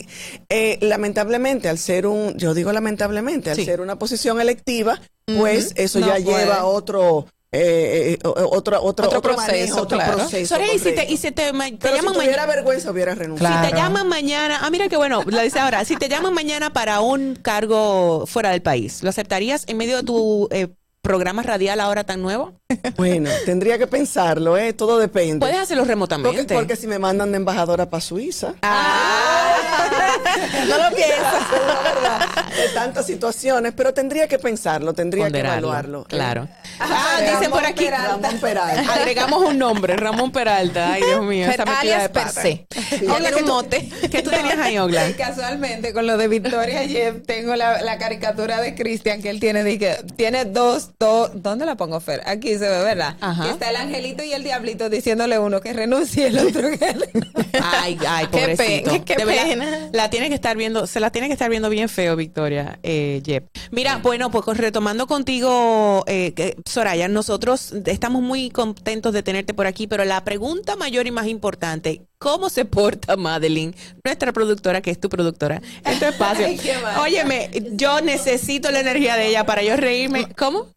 eh, lamentablemente, al ser un, yo digo lamentablemente, al Sí. ser una posición electiva, pues eso No ya puede. lleva a otro. eh, eh, o- otro, otro, Otro otro proceso, manejo, otro claro. proceso. Soraya, y si te, y si te, te Pero si llaman tuviera vergüenza, hubiera renunciado. Si te llaman mañana, ah, mira qué bueno, lo dice ahora, si te llaman mañana para un cargo fuera del país, ¿lo aceptarías en medio de tu eh, programa radial ahora tan nuevo? Bueno, tendría que pensarlo, ¿eh? Todo depende. Puedes hacerlo remotamente. Porque, porque si me mandan de embajadora para Suiza. no lo piensas. de tantas situaciones, pero tendría que pensarlo, tendría Ponderarlo, que evaluarlo. claro. Ah, Ah, dicen por aquí. Ramón Peralta. Agregamos un nombre, Ramón Peralta. Ay, Dios mío, esa metida alias de per pata. se. Ogla, ¿qué tú, ¿qué tú tenías ahí, Ogla? Casualmente con lo de Victoria Jeff tengo la, la caricatura de Cristian que él tiene que tiene dos, dos ¿dónde la pongo Fer? Aquí se ve, ¿verdad? Ajá. Que está el angelito y el diablito diciéndole uno que renuncie y el otro que renuncie. Ay, ay, Qué pobrecito. pena, qué De verdad, pena. La tiene que estar viendo, se la tiene que estar viendo bien feo, Victoria, eh, Jep. Mira, bueno, pues retomando contigo, eh, que- Soraya, nosotros estamos muy contentos de tenerte por aquí, pero la pregunta mayor y más importante, ¿cómo se porta Madeline, nuestra productora, que es tu productora, en tu espacio? Ay. Óyeme, yo necesito la energía de ella para yo reírme. ¿Cómo?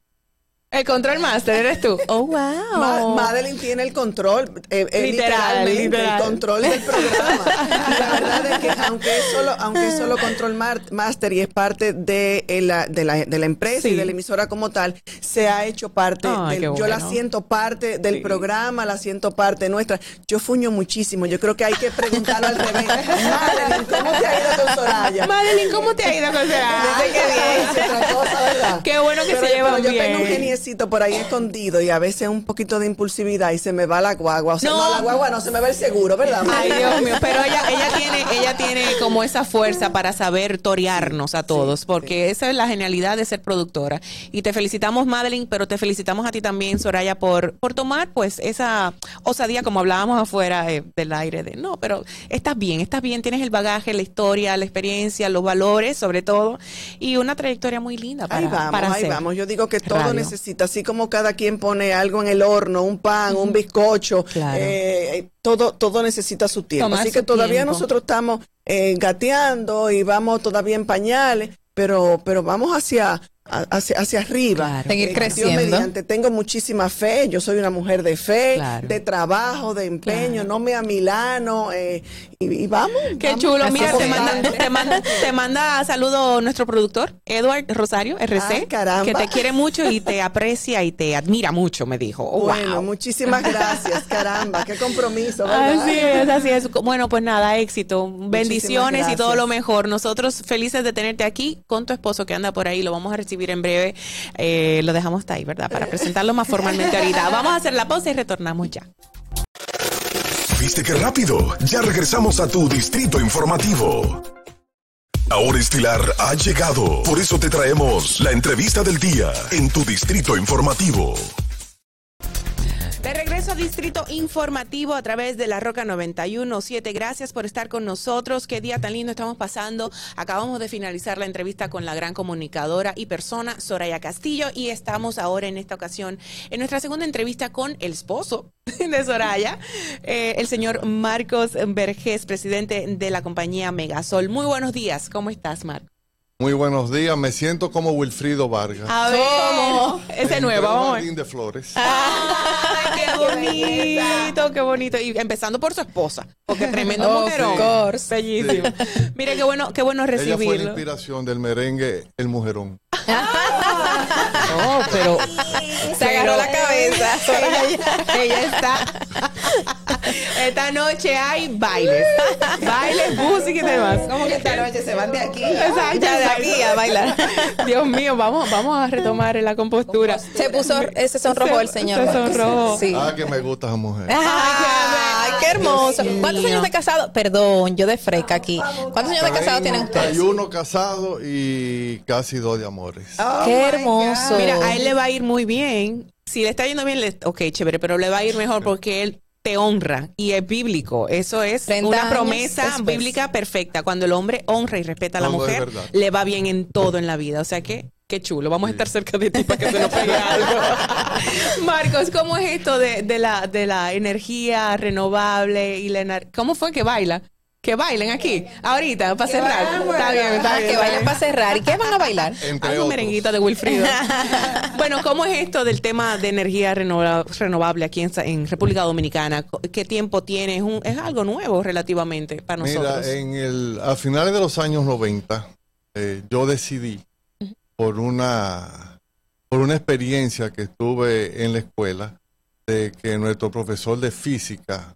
El control master eres tú. Oh, wow. Ma- Madeline tiene el control, eh, eh, Literal, literalmente, literal. el control del programa. La verdad es que aunque es solo, aunque es solo control master y es parte de eh, la, de la, de la empresa y de la emisora como tal, se ha hecho parte. Del- Yo la siento parte del programa, la siento parte nuestra. Yo fuño muchísimo. Yo creo que hay que preguntarlo al revés. Madeline, ¿cómo te ha ido con Soraya? Madeline, ¿cómo te ha ido con Soraya? Ay, qué bien. Otra cosa, ¿verdad? Qué bueno que Pero- se llevan pero yo bien. tengo un por ahí escondido y a veces un poquito de impulsividad y se me va la guagua. O sea, No. no, la guagua no, se me va el seguro, ¿verdad? Ay, Dios mío, pero ella, ella tiene, ella tiene como esa fuerza para saber torearnos a todos, porque esa es la genialidad de ser productora. Y te felicitamos, Madeline, pero te felicitamos a ti también, Soraya, por, por tomar pues esa osadía, como hablábamos afuera eh, del aire, de no, pero estás bien, estás bien, tienes el bagaje, la historia, la experiencia, los valores, sobre todo, y una trayectoria muy linda para, Ahí vamos, para ahí hacer vamos. Yo digo que todo radio. Así como cada quien pone algo en el horno, un pan, un bizcocho, Claro. eh, todo, todo necesita su tiempo. Tomar así que todavía tiempo. nosotros estamos eh, gateando y vamos todavía en pañales, pero, pero vamos hacia, hacia, hacia arriba. Claro. Seguir Dios creciendo. mediante, tengo muchísima fe, yo soy una mujer de fe, Claro. de trabajo, de empeño, no me a Milano, eh, y, y vamos. Qué vamos. chulo, Así mira, te manda, te manda, te manda saludo nuestro productor, Edward Rosario, RC, Ay, caramba. que te quiere mucho y te aprecia y te admira mucho, me dijo. Oh, Bueno, wow. muchísimas gracias, caramba, qué compromiso, ¿verdad? Así es, así es. Bueno, pues nada, éxito, bendiciones y todo lo mejor. Nosotros felices de tenerte aquí con tu esposo que anda por ahí, lo vamos a recibir en breve. Eh, lo dejamos ahí, ¿verdad? Para presentarlo más formalmente ahorita. Vamos a hacer la pausa y retornamos ya. ¿Viste qué rápido? Ya regresamos a tu distrito informativo. Ahora Estilar ha llegado. Por eso te traemos la entrevista del día en tu distrito informativo. A Distrito Informativo a través de la Roca 917. Gracias por estar con nosotros. Qué día tan lindo estamos pasando. Acabamos de finalizar la entrevista con la gran comunicadora y persona Soraya Castillo y estamos ahora en esta ocasión en nuestra segunda entrevista con el esposo de Soraya, eh, el señor Marcos Vergés, presidente de la compañía Megasol. Muy buenos días. ¿Cómo estás, Marcos? Muy buenos días, me siento como Wilfrido Vargas. A ver, ese nuevo, vamos jardín de flores. Ay, qué bonito, qué bonito. Y empezando por su esposa, porque tremendo Of mujerón. course. Bellísimo. Mire qué bueno, qué bueno Ella fue la recibirlo. inspiración del merengue El Mujerón. Oh, pero Se agarró la cabeza. ella, ella está. Esta noche hay bailes. Bailes, música y demás. ¿Cómo que esta noche se van de aquí? Exacto, Ya de aquí a bailar. Dios mío, vamos, vamos a retomar la compostura. Se puso, ese sonrojo el señor. Se sonrojó. Sí. Ah, que me gusta esa mujer. Ay, qué hermoso. ¿Cuántos años de casado? Perdón, yo de freca aquí. ¿Cuántos años de casado tienen ustedes? 31 casados y casi dos de amores. Qué hermoso. Mira, a él le va a ir muy bien. Si le está yendo bien, le- ok, chévere, pero le va a ir mejor porque él te honra y es bíblico. Eso es 30 una promesa después. bíblica perfecta. Cuando el hombre honra y respeta a la mujer, le va bien en todo en la vida. O sea que, qué chulo. Vamos a estar cerca de ti para que se nos pegue algo. Marcos, ¿cómo es esto de, de la, de la energía renovable y la ener- ¿Cómo fue que baila? Que bailen aquí, ahorita, para cerrar. Está bien, está Ah, bien. que bailen para cerrar. ¿Y qué van a bailar? Entre Hay un otros. merenguito de Wilfrido. bueno, ¿cómo es esto del tema de energía renova- renovable aquí en, República Dominicana? ¿Qué tiempo tiene? Es, un- es algo nuevo relativamente para nosotros. Mira, en el, a finales de los años 90, eh, yo decidí por una, por una experiencia que tuve en la escuela, de que nuestro profesor de física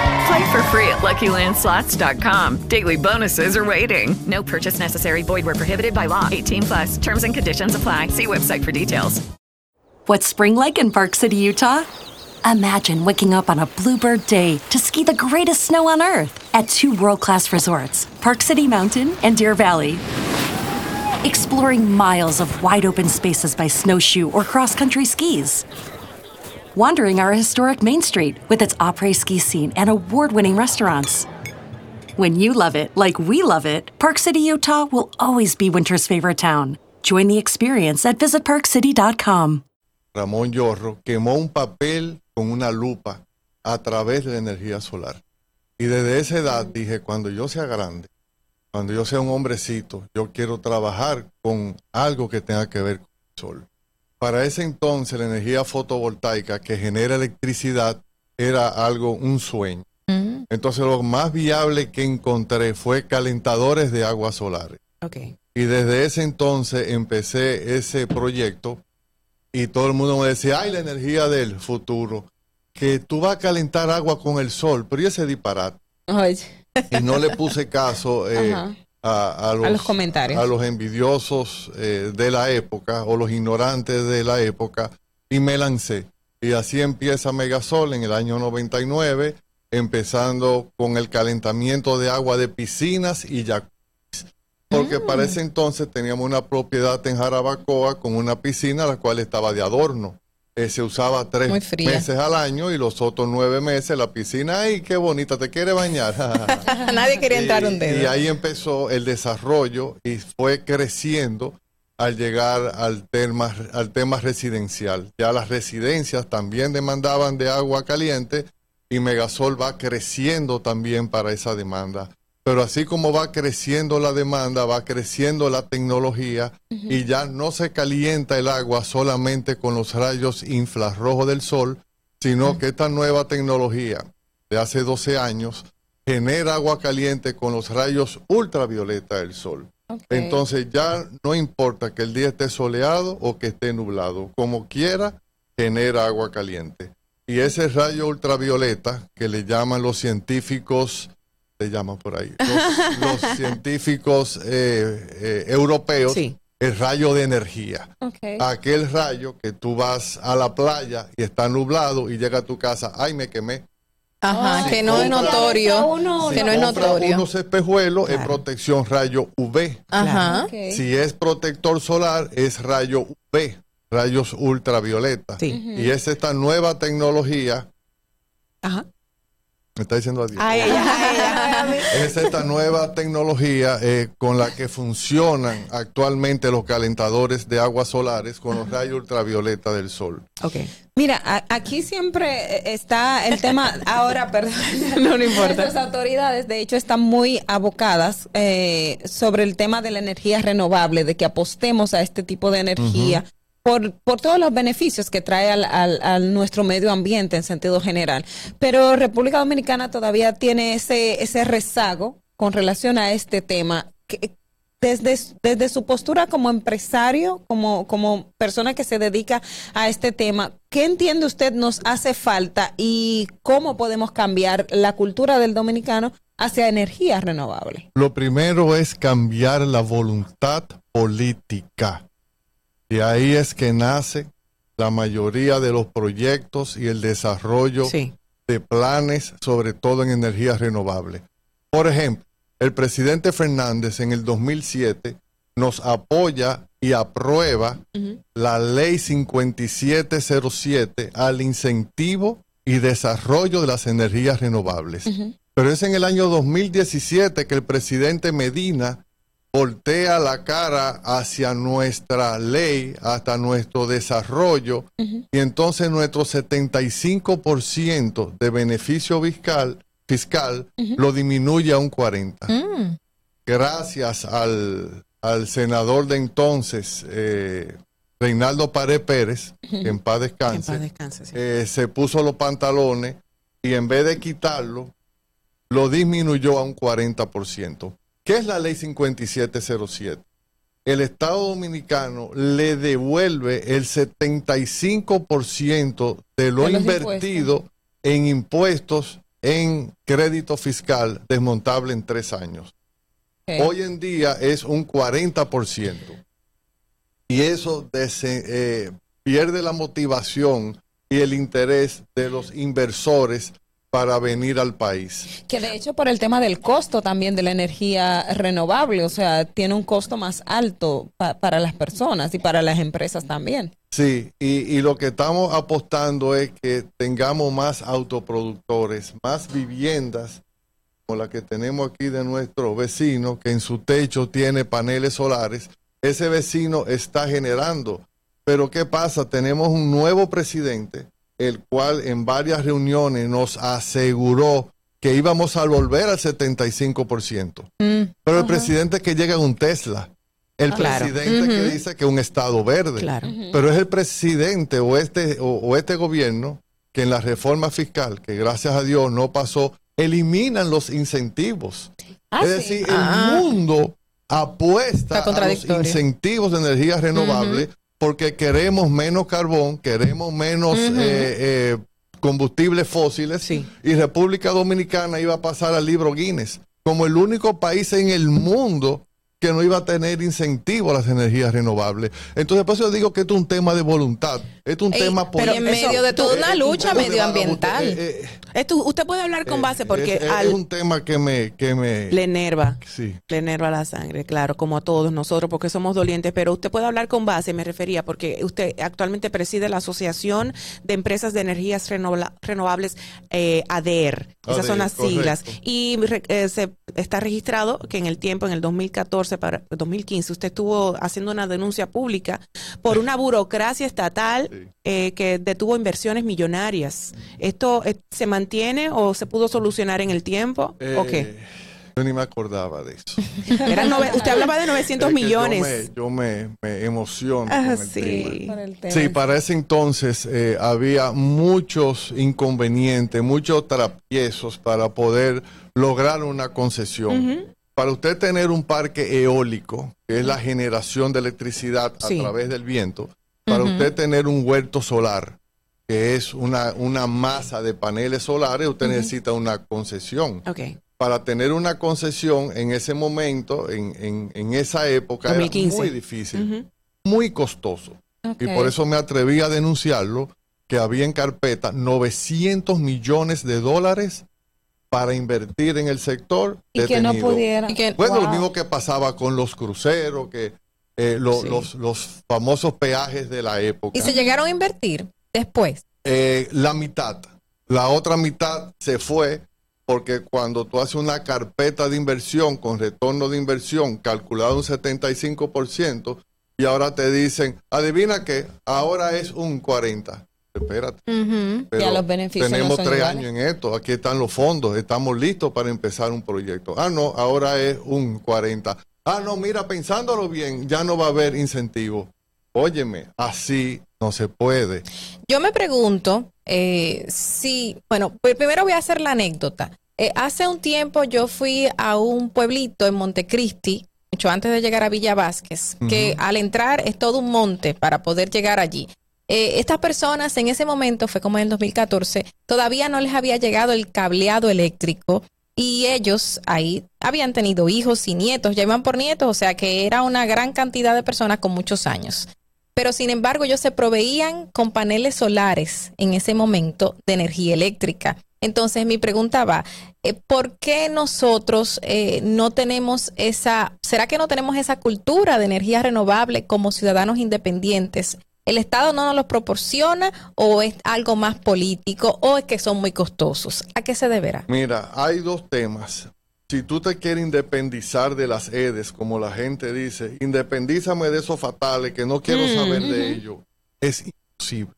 Play for free at LuckyLandSlots.com. Daily bonuses are waiting. No purchase necessary. Void where prohibited by law. 18 plus. Terms and conditions apply. See website for details. What's spring like in Park City, Utah? Imagine waking up on a bluebird day to ski the greatest snow on earth at two world class resorts, Park City Mountain and Deer Valley. Exploring miles of wide open spaces by snowshoe or cross country skis. Wandering our historic Main Street with its après ski scene and award winning restaurants. When you love it like we love it, Park City, Utah will always be winter's favorite town. Join the experience at visitparkcity.com. Ramón Yorro quemó un papel con una lupa a través de la energía solar. Y desde esa edad dije, cuando yo sea grande, cuando yo sea un hombrecito, yo quiero trabajar con algo que tenga que ver con el sol. Para ese entonces la energía fotovoltaica que genera electricidad era algo, un sueño. Entonces lo más viable que encontré fue calentadores de agua solares. Ok. Y desde ese entonces empecé ese proyecto y todo el mundo me decía, ay, la energía del futuro, que tú vas a calentar agua con el sol, pero y ese disparate. Y no le puse caso eh. A, a los, A los comentarios. a los envidiosos eh, de la época o los ignorantes de la época y me lancé. Y así empieza Megasol en el año 99, empezando con el calentamiento de agua de piscinas y jacuzzi. Porque Mm. para ese entonces teníamos una propiedad en Jarabacoa con una piscina la cual estaba de adorno. Eh, se usaba tres meses al año y los otros nueve meses la piscina, ¡ay, qué bonita! ¿Te quiere bañar? Nadie quería entrar un Y dedo. ahí empezó el desarrollo y fue creciendo al llegar al tema, al tema residencial. Ya las residencias también demandaban de agua caliente y Megasol va creciendo también para esa demanda. Pero así como va creciendo la demanda, va creciendo la tecnología y ya no se calienta el agua solamente con los rayos infrarrojos del sol, sino que esta nueva tecnología de hace 12 años genera agua caliente con los rayos ultravioleta del sol. Entonces ya no importa que el día esté soleado o que esté nublado, como quiera, genera agua caliente. Y ese rayo ultravioleta que le llaman los científicos, le llaman por ahí, los, los científicos eh, eh, europeos, el rayo de energía. Aquel rayo que tú vas a la playa y está nublado y llega a tu casa, ay, me quemé. Ajá, Si que no es notorio. si que no es notorio. Unos espejuelos es protección rayo UV. Ajá. Si es protector solar es rayo UV, rayos ultravioleta. Sí. Y es esta nueva tecnología Me está diciendo adiós. A ella, a Es esta nueva tecnología eh, con la que funcionan actualmente los calentadores de aguas solares con los rayos ultravioleta del sol. Ok. Mira, a- aquí siempre eh, está el tema, ahora, perdón, No, no importa. Nuestras autoridades, de hecho, están muy abocadas eh, sobre el tema de la energía renovable, de que apostemos a este tipo de energía. Por, por todos los beneficios que trae al, al- al nuestro medio ambiente en sentido general. Pero República Dominicana todavía tiene ese, ese rezago con relación a este tema. que- desde, desde su postura como empresario, como, como persona que se dedica a este tema, ¿qué entiende usted nos hace falta y cómo podemos cambiar la cultura del dominicano hacia energías renovables? Lo primero es cambiar la voluntad política. Y ahí es que nace la mayoría de los proyectos y el desarrollo de planes, sobre todo en energías renovables. Por ejemplo, el presidente Fernández en el 2007 nos apoya y aprueba la ley 5707 al incentivo y desarrollo de las energías renovables. Pero es en el año 2017 que el presidente Medina voltea la cara hacia nuestra ley, hasta nuestro desarrollo, y entonces nuestro 75% de beneficio fiscal, fiscal lo disminuye a un 40%. Gracias al, al senador de entonces, eh, Reinaldo Pared Pérez, que en paz descanse, En paz descanse, sí. eh, se puso los pantalones y en vez de quitarlo, lo disminuyó a un 40%. ¿Qué es la ley 5707? El Estado Dominicano le devuelve el 75% de lo De invertido en impuestos en crédito fiscal desmontable en tres años. Hoy en día es un 40%. Y eso eh, pierde la motivación y el interés de los inversores para venir al país. Que de hecho por el tema del costo también de la energía renovable, o sea, tiene un costo más alto pa- para las personas y para las empresas también. Sí, y, y lo que estamos apostando es que tengamos más autoproductores, más viviendas como la que tenemos aquí de nuestro vecino, que en su techo tiene paneles solares. Ese vecino está generando. Pero ¿qué pasa? Tenemos un nuevo presidente, el cual en varias reuniones nos aseguró que íbamos a volver al 75%. Pero el presidente que llega en un Tesla, el Ah, claro. presidente que dice que un estado verde, Claro. Pero es el presidente o este o, o este gobierno que en la reforma fiscal, que gracias a Dios no pasó, eliminan los incentivos. Ah, es sí. decir, Ah. el mundo apuesta a los incentivos de energías renovables porque queremos menos carbón, queremos menos eh, eh, combustibles fósiles y República Dominicana iba a pasar al libro Guinness. Como el único país en el mundo que no iba a tener incentivo a las energías renovables. Entonces, por eso yo digo que esto es un tema de voluntad, esto es un Ey, tema pero político. en medio de toda Eh, una es un lucha medioambiental. eh, eh, Esto, usted puede hablar con base porque es, es un tema que me... Que me le enerva. Sí. Le enerva la sangre, claro, como a todos nosotros, porque somos dolientes, pero usted puede hablar con base, me refería, porque usted actualmente preside la Asociación de Empresas de Energías Renova- Renovables, eh, ADER. Esas son ADER, las siglas. Y re- eh, se está registrado que en el tiempo, en el 2014 para 2015, usted estuvo haciendo una denuncia pública por una burocracia estatal eh, que detuvo inversiones millonarias. ¿Esto eh, se mantiene o se pudo solucionar en el tiempo? ¿O qué? Eh, Yo ni me acordaba de eso. Nove- usted hablaba de 900 Es que millones. Yo me, yo me- me emociono. Ah, con el sí. tema. Sí, para ese entonces eh, había muchos inconvenientes, muchos trapiezos para poder lograr una concesión. Para usted tener un parque eólico, que es la generación de electricidad a Sí. través del viento, para usted tener un huerto solar, que es una, una masa de paneles solares, usted necesita una concesión. Para tener una concesión en ese momento, en, en- en esa época, 2015. era muy difícil, muy costoso. Y por eso me atreví a denunciarlo, que había en carpeta 900 millones de dólares para invertir en el sector. Y que no pudieran. Y que- bueno, lo wow. mismo que pasaba con los cruceros, que eh, lo- Sí. los, los famosos peajes de la época. Y se llegaron a invertir después. Eh, la mitad. La otra mitad se fue porque cuando tú haces una carpeta de inversión con retorno de inversión calculado un 75% y ahora te dicen, adivina qué, ahora es un 40%. Espérate. Pero Ya los beneficios tenemos no tres iguales. años en esto, aquí están los fondos, estamos listos para empezar un proyecto. Ah, no, ahora es un 40. Ah, no, mira, pensándolo bien, ya no va a haber incentivo. Óyeme, así no se puede. Yo me pregunto eh, si, bueno, pues primero voy a hacer la anécdota. Eh, hace un tiempo yo fui a un pueblito en Montecristi, mucho antes de llegar a Villa Vázquez, que al entrar es todo un monte para poder llegar allí. Eh, estas personas en ese momento, fue como en el 2014, todavía no les había llegado el cableado eléctrico y ellos ahí habían tenido hijos y nietos, ya iban por nietos, o sea que era una gran cantidad de personas con muchos años pero sin embargo ellos se proveían con paneles solares en ese momento de energía eléctrica. Entonces mi pregunta va, eh, ¿por qué nosotros eh, no tenemos esa, será que no tenemos esa cultura de energía renovable como ciudadanos independientes? ¿El Estado no nos los proporciona o es algo más político o es que son muy costosos? ¿A qué se deberá? Mira, hay dos temas. Si tú te quieres independizar de las EDES, como la gente dice, independízame de esos fatales que no quiero Mm, saber de ellos, es imposible.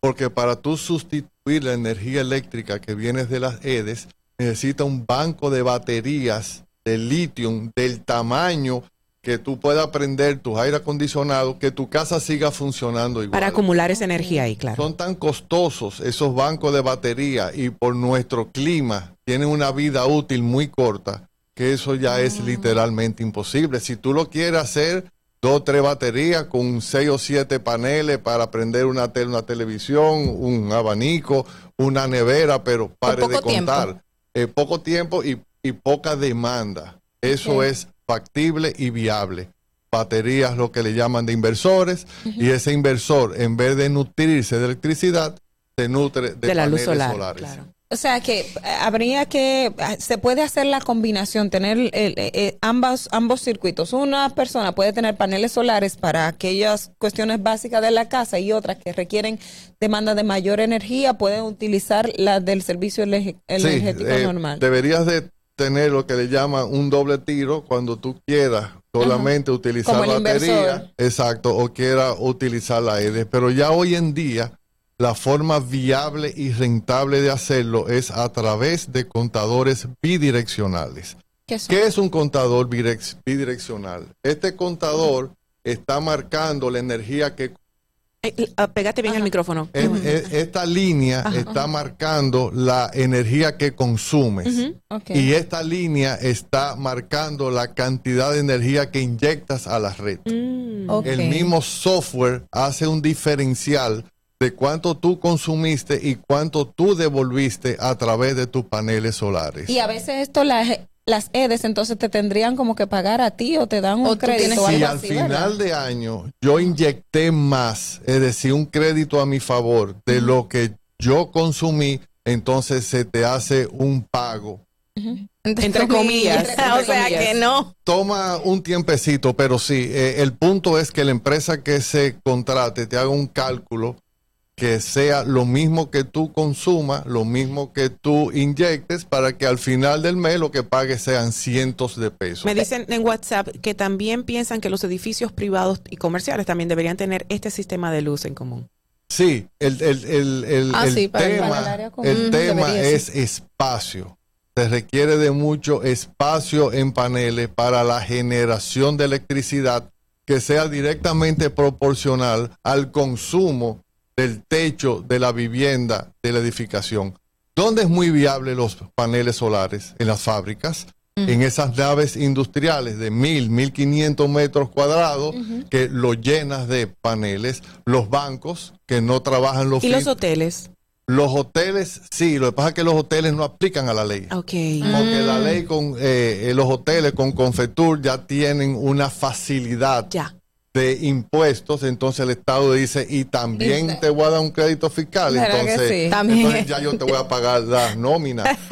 Porque para tú sustituir la energía eléctrica que viene de las EDES, necesita un banco de baterías de litio del tamaño que tú puedas prender tus aire acondicionados, que tu casa siga funcionando igual. Para acumular esa energía ahí, claro. Son tan costosos esos bancos de batería y por nuestro clima tienen una vida útil muy corta que eso ya es literalmente imposible. Si tú lo quieres hacer, dos o tres baterías con seis o siete paneles para prender una, tele, una televisión, un abanico, una nevera, pero pare de contar. Eh, poco tiempo y, y poca demanda. Eso es factible y viable. Baterías, lo que le llaman de inversores, y ese inversor, en vez de nutrirse de electricidad, se nutre de, De la luz paneles solar, solares. O sea que eh, habría que, eh, se puede hacer la combinación, tener el- eh, eh, ambas, ambos circuitos. Una persona puede tener paneles solares para aquellas cuestiones básicas de la casa y otras que requieren demanda de mayor energía, pueden utilizar la del servicio energético eh, normal. Deberías de tener lo que le llaman un doble tiro cuando tú quieras solamente utilizar el batería, exacto, o quieras utilizar la EDE. Pero ya hoy en día la forma viable y rentable de hacerlo es a través de contadores bidireccionales. ¿Qué es un contador bidirec- bidireccional? Este contador está marcando la energía que pégate bien el micrófono. e- e- esta línea Ajá. está marcando la energía que consumes. Y esta línea está marcando la cantidad de energía que inyectas a la red. Mm. El mismo software hace un diferencial de cuánto tú consumiste y cuánto tú devolviste a través de tus paneles solares. Y a veces esto las, las EDES entonces te tendrían como que pagar a ti o te dan un O crédito o si al así, final ¿verdad? de año yo inyecté más, es decir, un crédito a mi favor de lo que yo consumí, entonces se te hace un pago. Entre comillas. o sea que no. Toma un tiempecito, pero sí, eh, el punto es que la empresa que se contrate te haga un cálculo que sea lo mismo que tú consumas, lo mismo que tú inyectes, para que al final del mes lo que pagues sean cientos de pesos. Me dicen en WhatsApp que también piensan que los edificios privados y comerciales también deberían tener este sistema de luz en común. Sí, el, el, el, el, Ah, sí, tema, para el área común. el Ujú, tema es espacio. Se requiere de mucho espacio en paneles para la generación de electricidad que sea directamente proporcional al consumo del techo de la vivienda de la edificación. ¿Dónde es muy viable los paneles solares? En las fábricas, en esas naves industriales de mil, mil quinientos metros cuadrados que lo llenas de paneles, los bancos que no trabajan los ¿Y los hoteles? los hoteles, sí, lo que pasa es que los hoteles no aplican a la ley. Ok. Porque la ley con eh, eh, los hoteles con Confetur ya tienen una facilidad de impuestos, entonces el Estado dice, y también Dice. te voy a dar un crédito fiscal, ¿Verdad que entonces, sí? Entonces ya yo te voy a pagar las nóminas.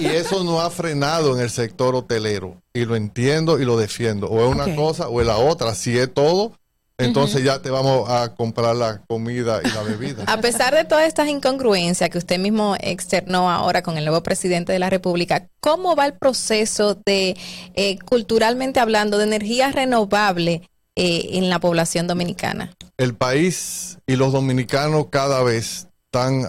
Y, y- y eso no ha frenado en el sector hotelero, y lo entiendo y lo defiendo. O es una cosa o es la otra, si es todo, entonces ya te vamos a comprar la comida y la bebida. A pesar de todas estas incongruencias que usted mismo externó ahora con el nuevo presidente de la República, ¿cómo va el proceso de, eh, culturalmente hablando, de energía renovable eh, en la población dominicana? El país y los dominicanos cada vez están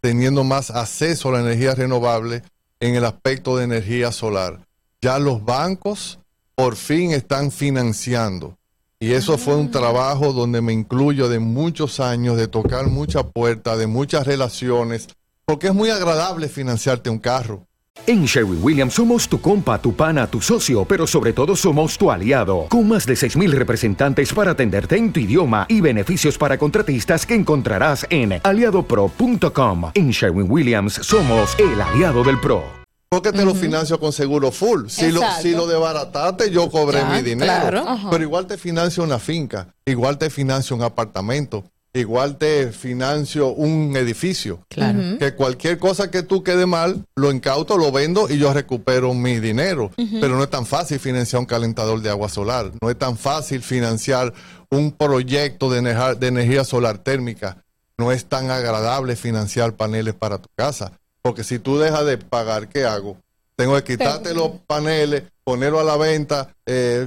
teniendo más acceso a la energía renovable en el aspecto de energía solar. Ya los bancos por fin están financiando y eso fue un trabajo donde me incluyo de muchos años, de tocar muchas puertas, de muchas relaciones, porque es muy agradable financiarte un carro. En Sherwin Williams somos tu compa, tu pana, tu socio, pero sobre todo somos tu aliado, con más de 6.000 representantes para atenderte en tu idioma y beneficios para contratistas que encontrarás en aliadopro.com. En Sherwin Williams somos el aliado del PRO. Porque te lo financio con seguro full. Si lo, si lo debarataste, yo cobré mi dinero. Pero igual te financio una finca, igual te financio un apartamento, igual te financio un edificio. Claro. Que cualquier cosa que tú quede mal, lo incauto, lo vendo y yo recupero mi dinero. Pero no es tan fácil financiar un calentador de agua solar. No es tan fácil financiar un proyecto de de energía solar térmica. No es tan agradable financiar paneles para tu casa porque si tú dejas de pagar, ¿qué hago? Tengo que quitarte los paneles, ponerlo a la venta. Eh,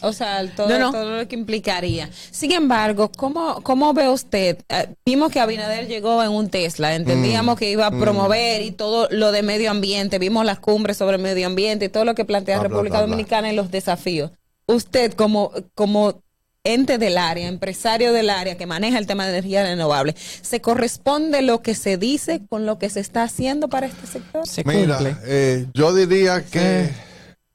o sea, todo, todo, lo que implicaría. Sin embargo, ¿cómo, cómo ve usted? Eh, vimos que Abinader llegó en un Tesla, entendíamos mm, que iba a mm. promover y todo lo de medio ambiente, vimos las cumbres sobre medio ambiente y todo lo que plantea República Dominicana en los desafíos. Usted como, como ente del área, empresario del área que maneja el tema de energía renovable, ¿se corresponde lo que se dice con lo que se está haciendo para este sector? Mira, eh, yo diría que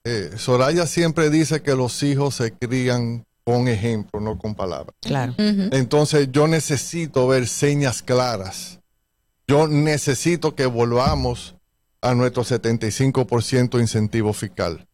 eh, Soraya siempre dice que los hijos se crían con ejemplo, no con palabras. Claro. Entonces yo necesito ver señas claras. Yo necesito que volvamos a nuestro 75% incentivo fiscal.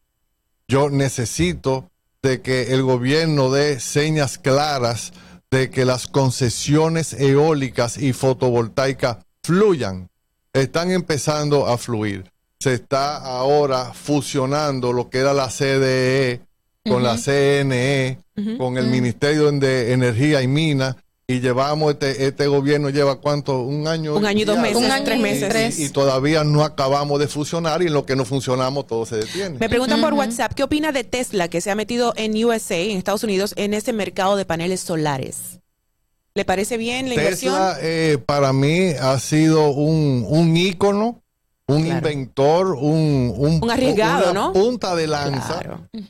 Yo necesito de que el gobierno dé señas claras de que las concesiones eólicas y fotovoltaicas fluyan. Están empezando a fluir. Se está ahora fusionando lo que era la CDE con la CNE, con el Ministerio de Energía y Minas, y llevamos, este, este gobierno lleva cuánto, un año. Un año y dos meses, un año, tres meses. Y, todavía no acabamos de fusionar y en lo que no funcionamos todo se detiene. Me preguntan por WhatsApp, ¿qué opina de Tesla que se ha metido en USA, en Estados Unidos, en ese mercado de paneles solares? ¿Le parece bien la Tesla, eh, para mí ha sido un, un ícono, un inventor, un, un, arriesgado, una punta de lanza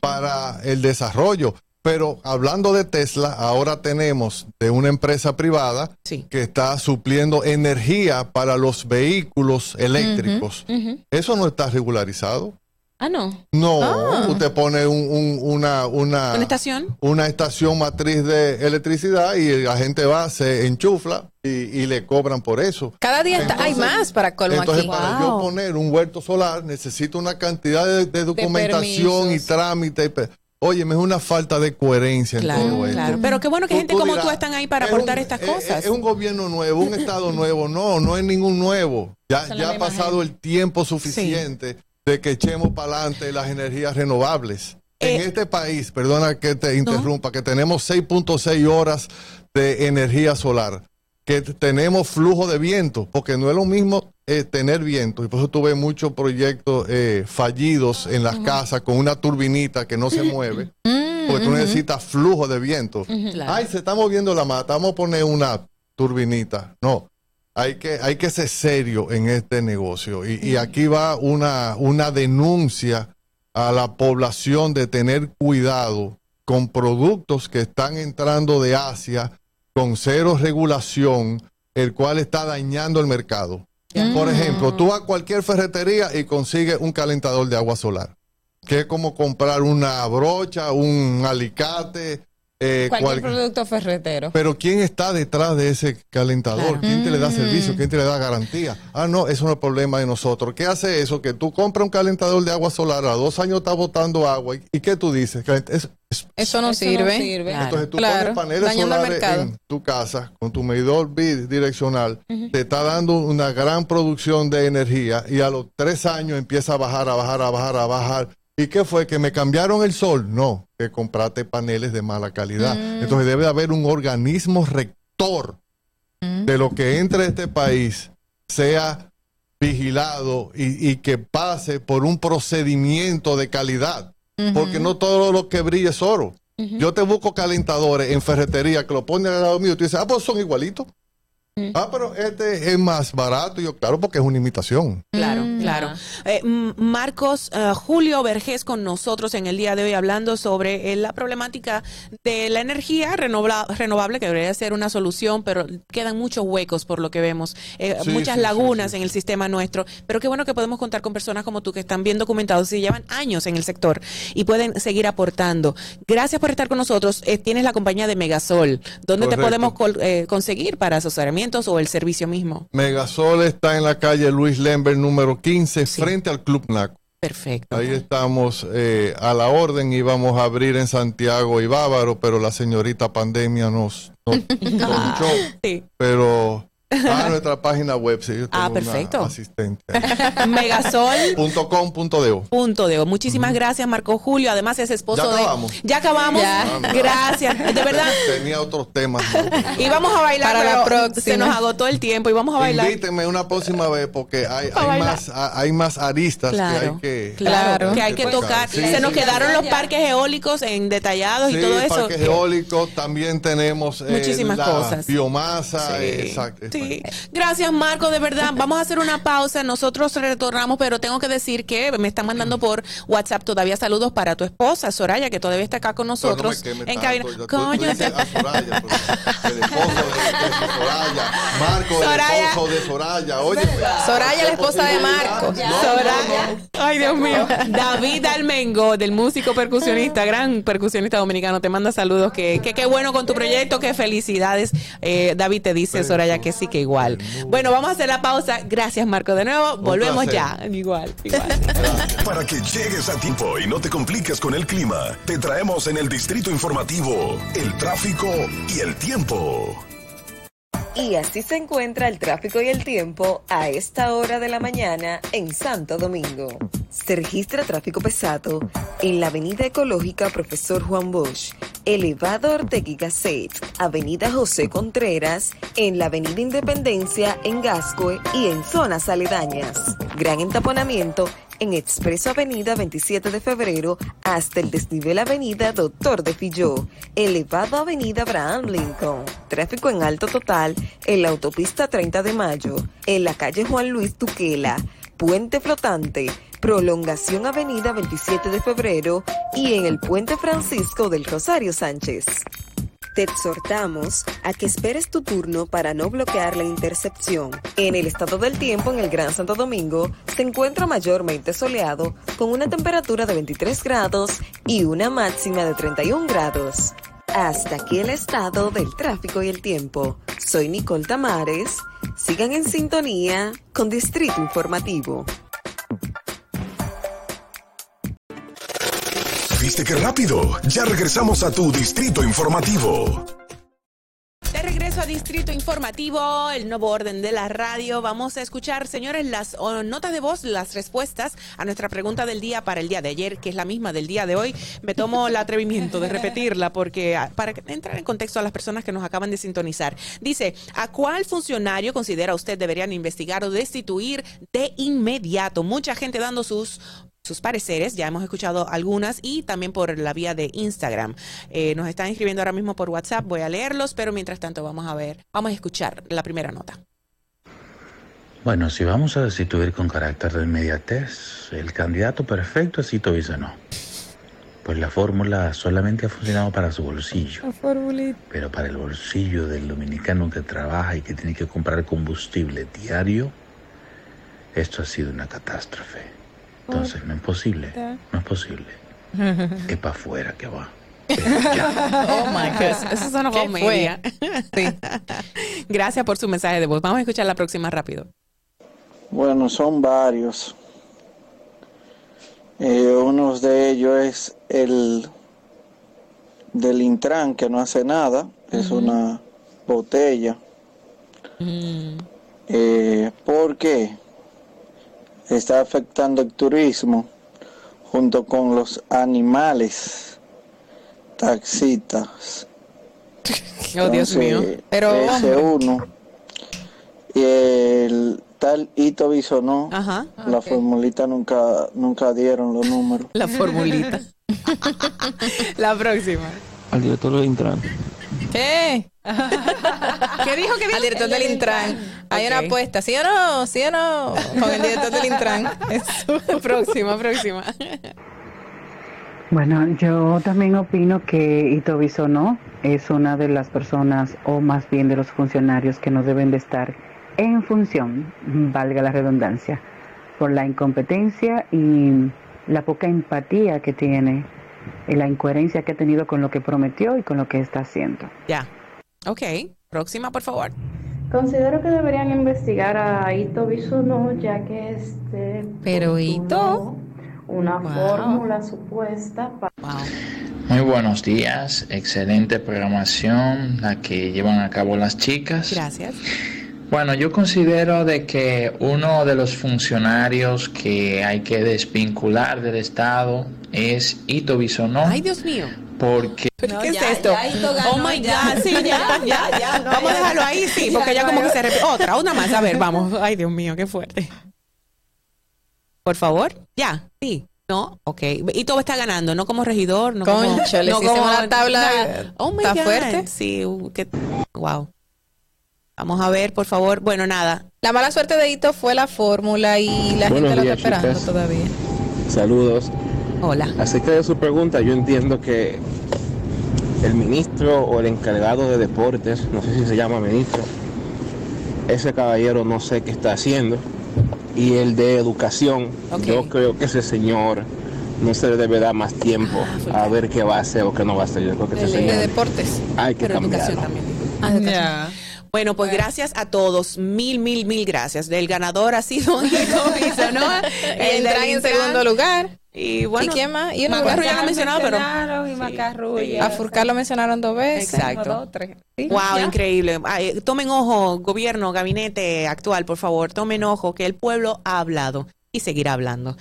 para el desarrollo. Pero hablando de Tesla, ahora tenemos de una empresa privada que está supliendo energía para los vehículos eléctricos. Eso no está regularizado. Ah, no. No, ah. usted pone una, una, estación? Una estación matriz de electricidad y la gente va, se enchufla y, le cobran por eso. Cada día hay más para colmo entonces, Para yo poner un huerto solar necesito una cantidad de, documentación y trámite. Oye, es una falta de coherencia en todo esto. Claro, pero qué bueno que gente como tú están ahí para aportar estas cosas. Es, un gobierno nuevo, un estado nuevo. No, no es ningún nuevo. Ya, ya ha pasado el tiempo suficiente de que echemos para adelante las energías renovables. en eh, este país, perdona que te interrumpa, que tenemos 6.6 horas de energía solar, que tenemos flujo de viento, porque no es lo mismo eh, tener viento. Y por eso tuve muchos proyectos eh, fallidos en las casas con una turbinita que no se mueve. Mm, porque tú necesitas flujo de viento. Ay, se está moviendo la mata, vamos a poner una turbinita. No, hay que, hay que ser serio en este negocio. Y, aquí va una, una denuncia a la población de tener cuidado con productos que están entrando de Asia con cero regulación, el cual está dañando el mercado. Por ejemplo, tú vas a cualquier ferretería y consigues un calentador de agua solar, que es como comprar una brocha, un alicate, eh, cualquier producto ferretero. Pero ¿quién está detrás de ese calentador? ¿Quién te le da servicio? ¿Quién te le da garantía? Ah, no, eso no es problema de nosotros. ¿Qué hace eso? Que tú compras un calentador de agua solar, a dos años está botando agua. ¿Y, qué tú dices? eso no sirve. Entonces tú pones paneles solares en tu casa con tu medidor bidireccional, te está dando una gran producción de energía y a los tres años empieza a bajar, a bajar, a bajar, a bajar ¿Y qué fue? ¿Que me cambiaron el sol? No, que compraste paneles de mala calidad. Mm. Entonces debe haber un organismo rector Mm. de lo que entre a este país sea vigilado y, y que pase por un procedimiento de calidad. Porque no todo lo que brilla es oro. Yo te busco calentadores en ferretería que lo ponen al lado mío y tú dices, ah, pues son igualitos. Ah, pero este es más barato. Y yo, claro, porque es una imitación. Claro, claro. Eh, Marcos eh, Julio Vergés con nosotros en el día de hoy hablando sobre eh, la problemática de la energía renobla- renovable, que debería ser una solución, pero quedan muchos huecos por lo que vemos, eh, Sí, muchas sí, sí, lagunas en el sistema nuestro. Pero qué bueno que podemos contar con personas como tú que están bien documentados y llevan años en el sector y pueden seguir aportando. Gracias por estar con nosotros. Eh, tienes la compañía de Megasol. ¿Dónde te Correcto. podemos col- eh, conseguir para o el servicio mismo? Megasol está en la calle Luis Lember número 15, frente al Club NACO. Perfecto. Ahí estamos eh, a la orden y vamos a abrir en Santiago y Bávaro, pero la señorita pandemia nos, nos tronchó. Sí. Pero a nuestra página web, sí, yo tengo Ah, una perfecto. asistente. Megasol. punto. Muchísimas gracias, Marco Julio. Además, es esposo Ya de. acabamos. Ya acabamos. Ya. Gracias. De verdad. Tenía otros temas. Y vamos a bailar Para la próxima. Se nos agotó el tiempo y vamos a bailar. Invítenme una próxima vez porque hay, más, a- hay más aristas Claro, que hay que, Claro, que hay que tocar. Sí, se nos sí, quedaron los parques eólicos en detallados y todo eso. parques eólicos, también tenemos eh, Muchísimas la cosas. biomasa. Sí. exacto. Sí. Gracias, Marco, de verdad. Vamos a hacer una pausa. Nosotros retornamos, pero tengo que decir que me están mandando por WhatsApp todavía saludos para tu esposa, Soraya, que todavía está acá con nosotros. No en queme cabina. Coño, dices a Soraya, el esposo de, Soraya, Marco, Soraya. el esposo de Soraya. Oye, Soraya, la esposa de Marco. Soraya. Ay, Dios mío. David Almengo, del músico percusionista, gran percusionista dominicano, te manda saludos. Que que qué bueno con tu proyecto, que felicidades. Eh, David te dice, Soraya, que sí, que igual. Bueno, vamos a hacer la pausa. Gracias, Marco, de nuevo. Volvemos placer. ya. Igual, igual. Para que llegues a tiempo y no te compliques con el clima, te traemos en el distrito informativo el tráfico y el tiempo. Y así se encuentra el tráfico y el tiempo a esta hora de la mañana en Santo Domingo. Se registra tráfico pesado en la Avenida Ecológica Profesor Juan Bosch, Elevado Ortegui Gasset, Avenida José Contreras, en la Avenida Independencia en Gascue y en zonas aledañas. Gran entaponamiento en Expreso Avenida 27 de Febrero hasta el desnivel Avenida Doctor de Filló, elevado Avenida Abraham Lincoln. Tráfico en alto total en la autopista 30 de Mayo, en la calle Juan Luis Tuquela, Puente Flotante, prolongación Avenida 27 de Febrero y en el Puente Francisco del Rosario Sánchez. Te exhortamos a que esperes tu turno para no bloquear la intercepción. En el estado del tiempo en el Gran Santo Domingo se encuentra mayormente soleado con una temperatura de 23 grados y una máxima de 31 grados. Hasta aquí el estado del tráfico y el tiempo. Soy Nicole Tamares. Sigan en sintonía con Distrito Informativo. ¿Viste qué rápido? Ya regresamos a tu distrito informativo. De regreso a Distrito Informativo, el nuevo orden de la radio. Vamos a escuchar, señores, las notas de voz, las respuestas a nuestra pregunta del día para el día de ayer, que es la misma del día de hoy. Me tomo el atrevimiento de repetirla porque ah, para entrar en contexto a las personas que nos acaban de sintonizar. Dice, ¿a cuál funcionario considera usted deberían investigar o destituir de inmediato? Mucha gente dando sus sus pareceres, ya hemos escuchado algunas y también por la vía de Instagram. Eh, nos están escribiendo ahora mismo por WhatsApp, voy a leerlos, pero mientras tanto vamos a ver, vamos a escuchar la primera nota. Bueno, si vamos a destituir con carácter de inmediatez, el candidato perfecto es Tito Bizanó. Pues la fórmula solamente ha funcionado para su bolsillo, pero para el bolsillo del dominicano que trabaja y que tiene que comprar combustible diario, esto ha sido una catástrofe. Entonces, no es posible, no es posible. Es para afuera que va. oh my God, eso es una ¿Qué comedia. Gracias por su mensaje de voz. Vamos a escuchar la próxima rápido. Bueno, son varios. Eh, uno de ellos es el del Intran, que no hace nada, es una botella. Eh, ¿Por qué? Está afectando el turismo. junto con los animales taxistas. Oh, Dios mío. Pero, ese uno y el tal Ito Bisonó, Ajá. la formulita nunca nunca dieron los números. La formulita. La próxima. Al director del Intran. ¿Qué? ¿Qué dijo? ¿Qué dijo? Al director del Intran. Hay una apuesta, ¿sí o no? ¿Sí o no? Con el director del Intran. próxima, próxima. Bueno, yo también opino que Ito Bisonó es una de las personas, o más bien de los funcionarios, que no deben de estar en función, valga la redundancia, por la incompetencia y la poca empatía que tiene, la incoherencia que ha tenido con lo que prometió y con lo que está haciendo. Ya. Ok. Próxima, por favor. Considero que deberían investigar a Ito Bisuno ya que este Pero Ito una Wow. fórmula supuesta para Muy buenos días, excelente programación la que llevan a cabo las chicas. Gracias. Bueno, yo considero de que uno de los funcionarios que hay que desvincular del Estado es Ito Bisonó. Ay, Dios mío. Porque ¿Qué es esto? oh my God, sí, ya, ya, ya. vamos a dejarlo ahí, sí, porque ya como que se repite. Otra, una más, a ver, vamos. Ay, Dios mío, qué fuerte. Por favor, ya, sí. No, ok. Y todo está ganando, no como regidor, no como. Concho, les no como- una tabla. nada. Oh my ¿Está God. fuerte? Sí, uh, qué. Wow. Vamos a ver, por favor. Bueno, nada. La mala suerte de Ito fue la fórmula y la Buenos gente lo está esperando chicas. todavía. Saludos. Hola. Acerca de su pregunta, yo entiendo que el ministro o el encargado de deportes, no sé si se llama ministro, ese caballero no sé qué está haciendo. Y el de educación, yo creo que ese señor no se le debe dar más tiempo a ver qué va a hacer o qué no va a hacer. Yo creo que ese De, deportes. hay que Pero educación cambiarlo. también. Ah, Bueno, pues gracias a todos. Mil, mil, mil gracias. Del ganador ha sido Bisonó, El Intran en segundo lugar. Y bueno, ¿Y quién más? Y más. ya lo mencionado, pero. Y Macarrulla. A Furcar lo mencionaron dos veces. Exacto. Dos, tres. Sí, Wow, ya. increíble. Ay, tomen ojo, gobierno, gabinete actual, por favor, tomen ojo que el pueblo ha hablado y seguirá hablando.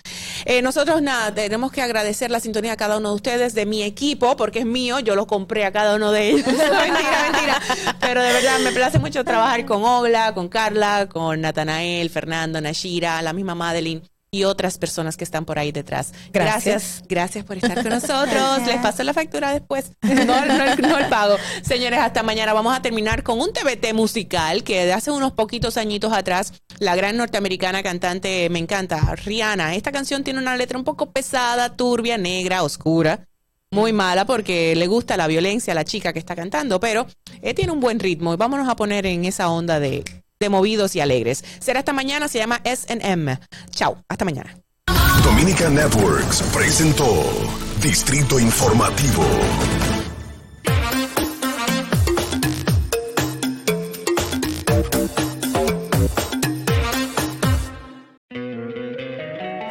Eh, nosotros nada, tenemos que agradecer la sintonía a cada uno de ustedes, de mi equipo, porque es mío, yo lo compré a cada uno de ellos. mentira, mentira. Pero de verdad me place mucho trabajar con Ogla, con Carla, con Natanael, Fernando, Nashira, la misma Madeline. Y otras personas que están por ahí detrás. Gracias. Gracias, gracias por estar con nosotros. Les paso la factura después. No, no no el pago. Señores, hasta mañana. Vamos a terminar con un TBT musical que de hace unos poquitos añitos atrás, la gran norteamericana cantante, me encanta, Rihanna. Esta canción tiene una letra un poco pesada, turbia, negra, oscura. Muy mala porque le gusta la violencia a la chica que está cantando, pero eh, tiene un buen ritmo y vámonos a poner en esa onda de, de movidos y alegres. Será hasta mañana, se llama SM. Chao, hasta mañana. Dominica Networks presentó Distrito Informativo.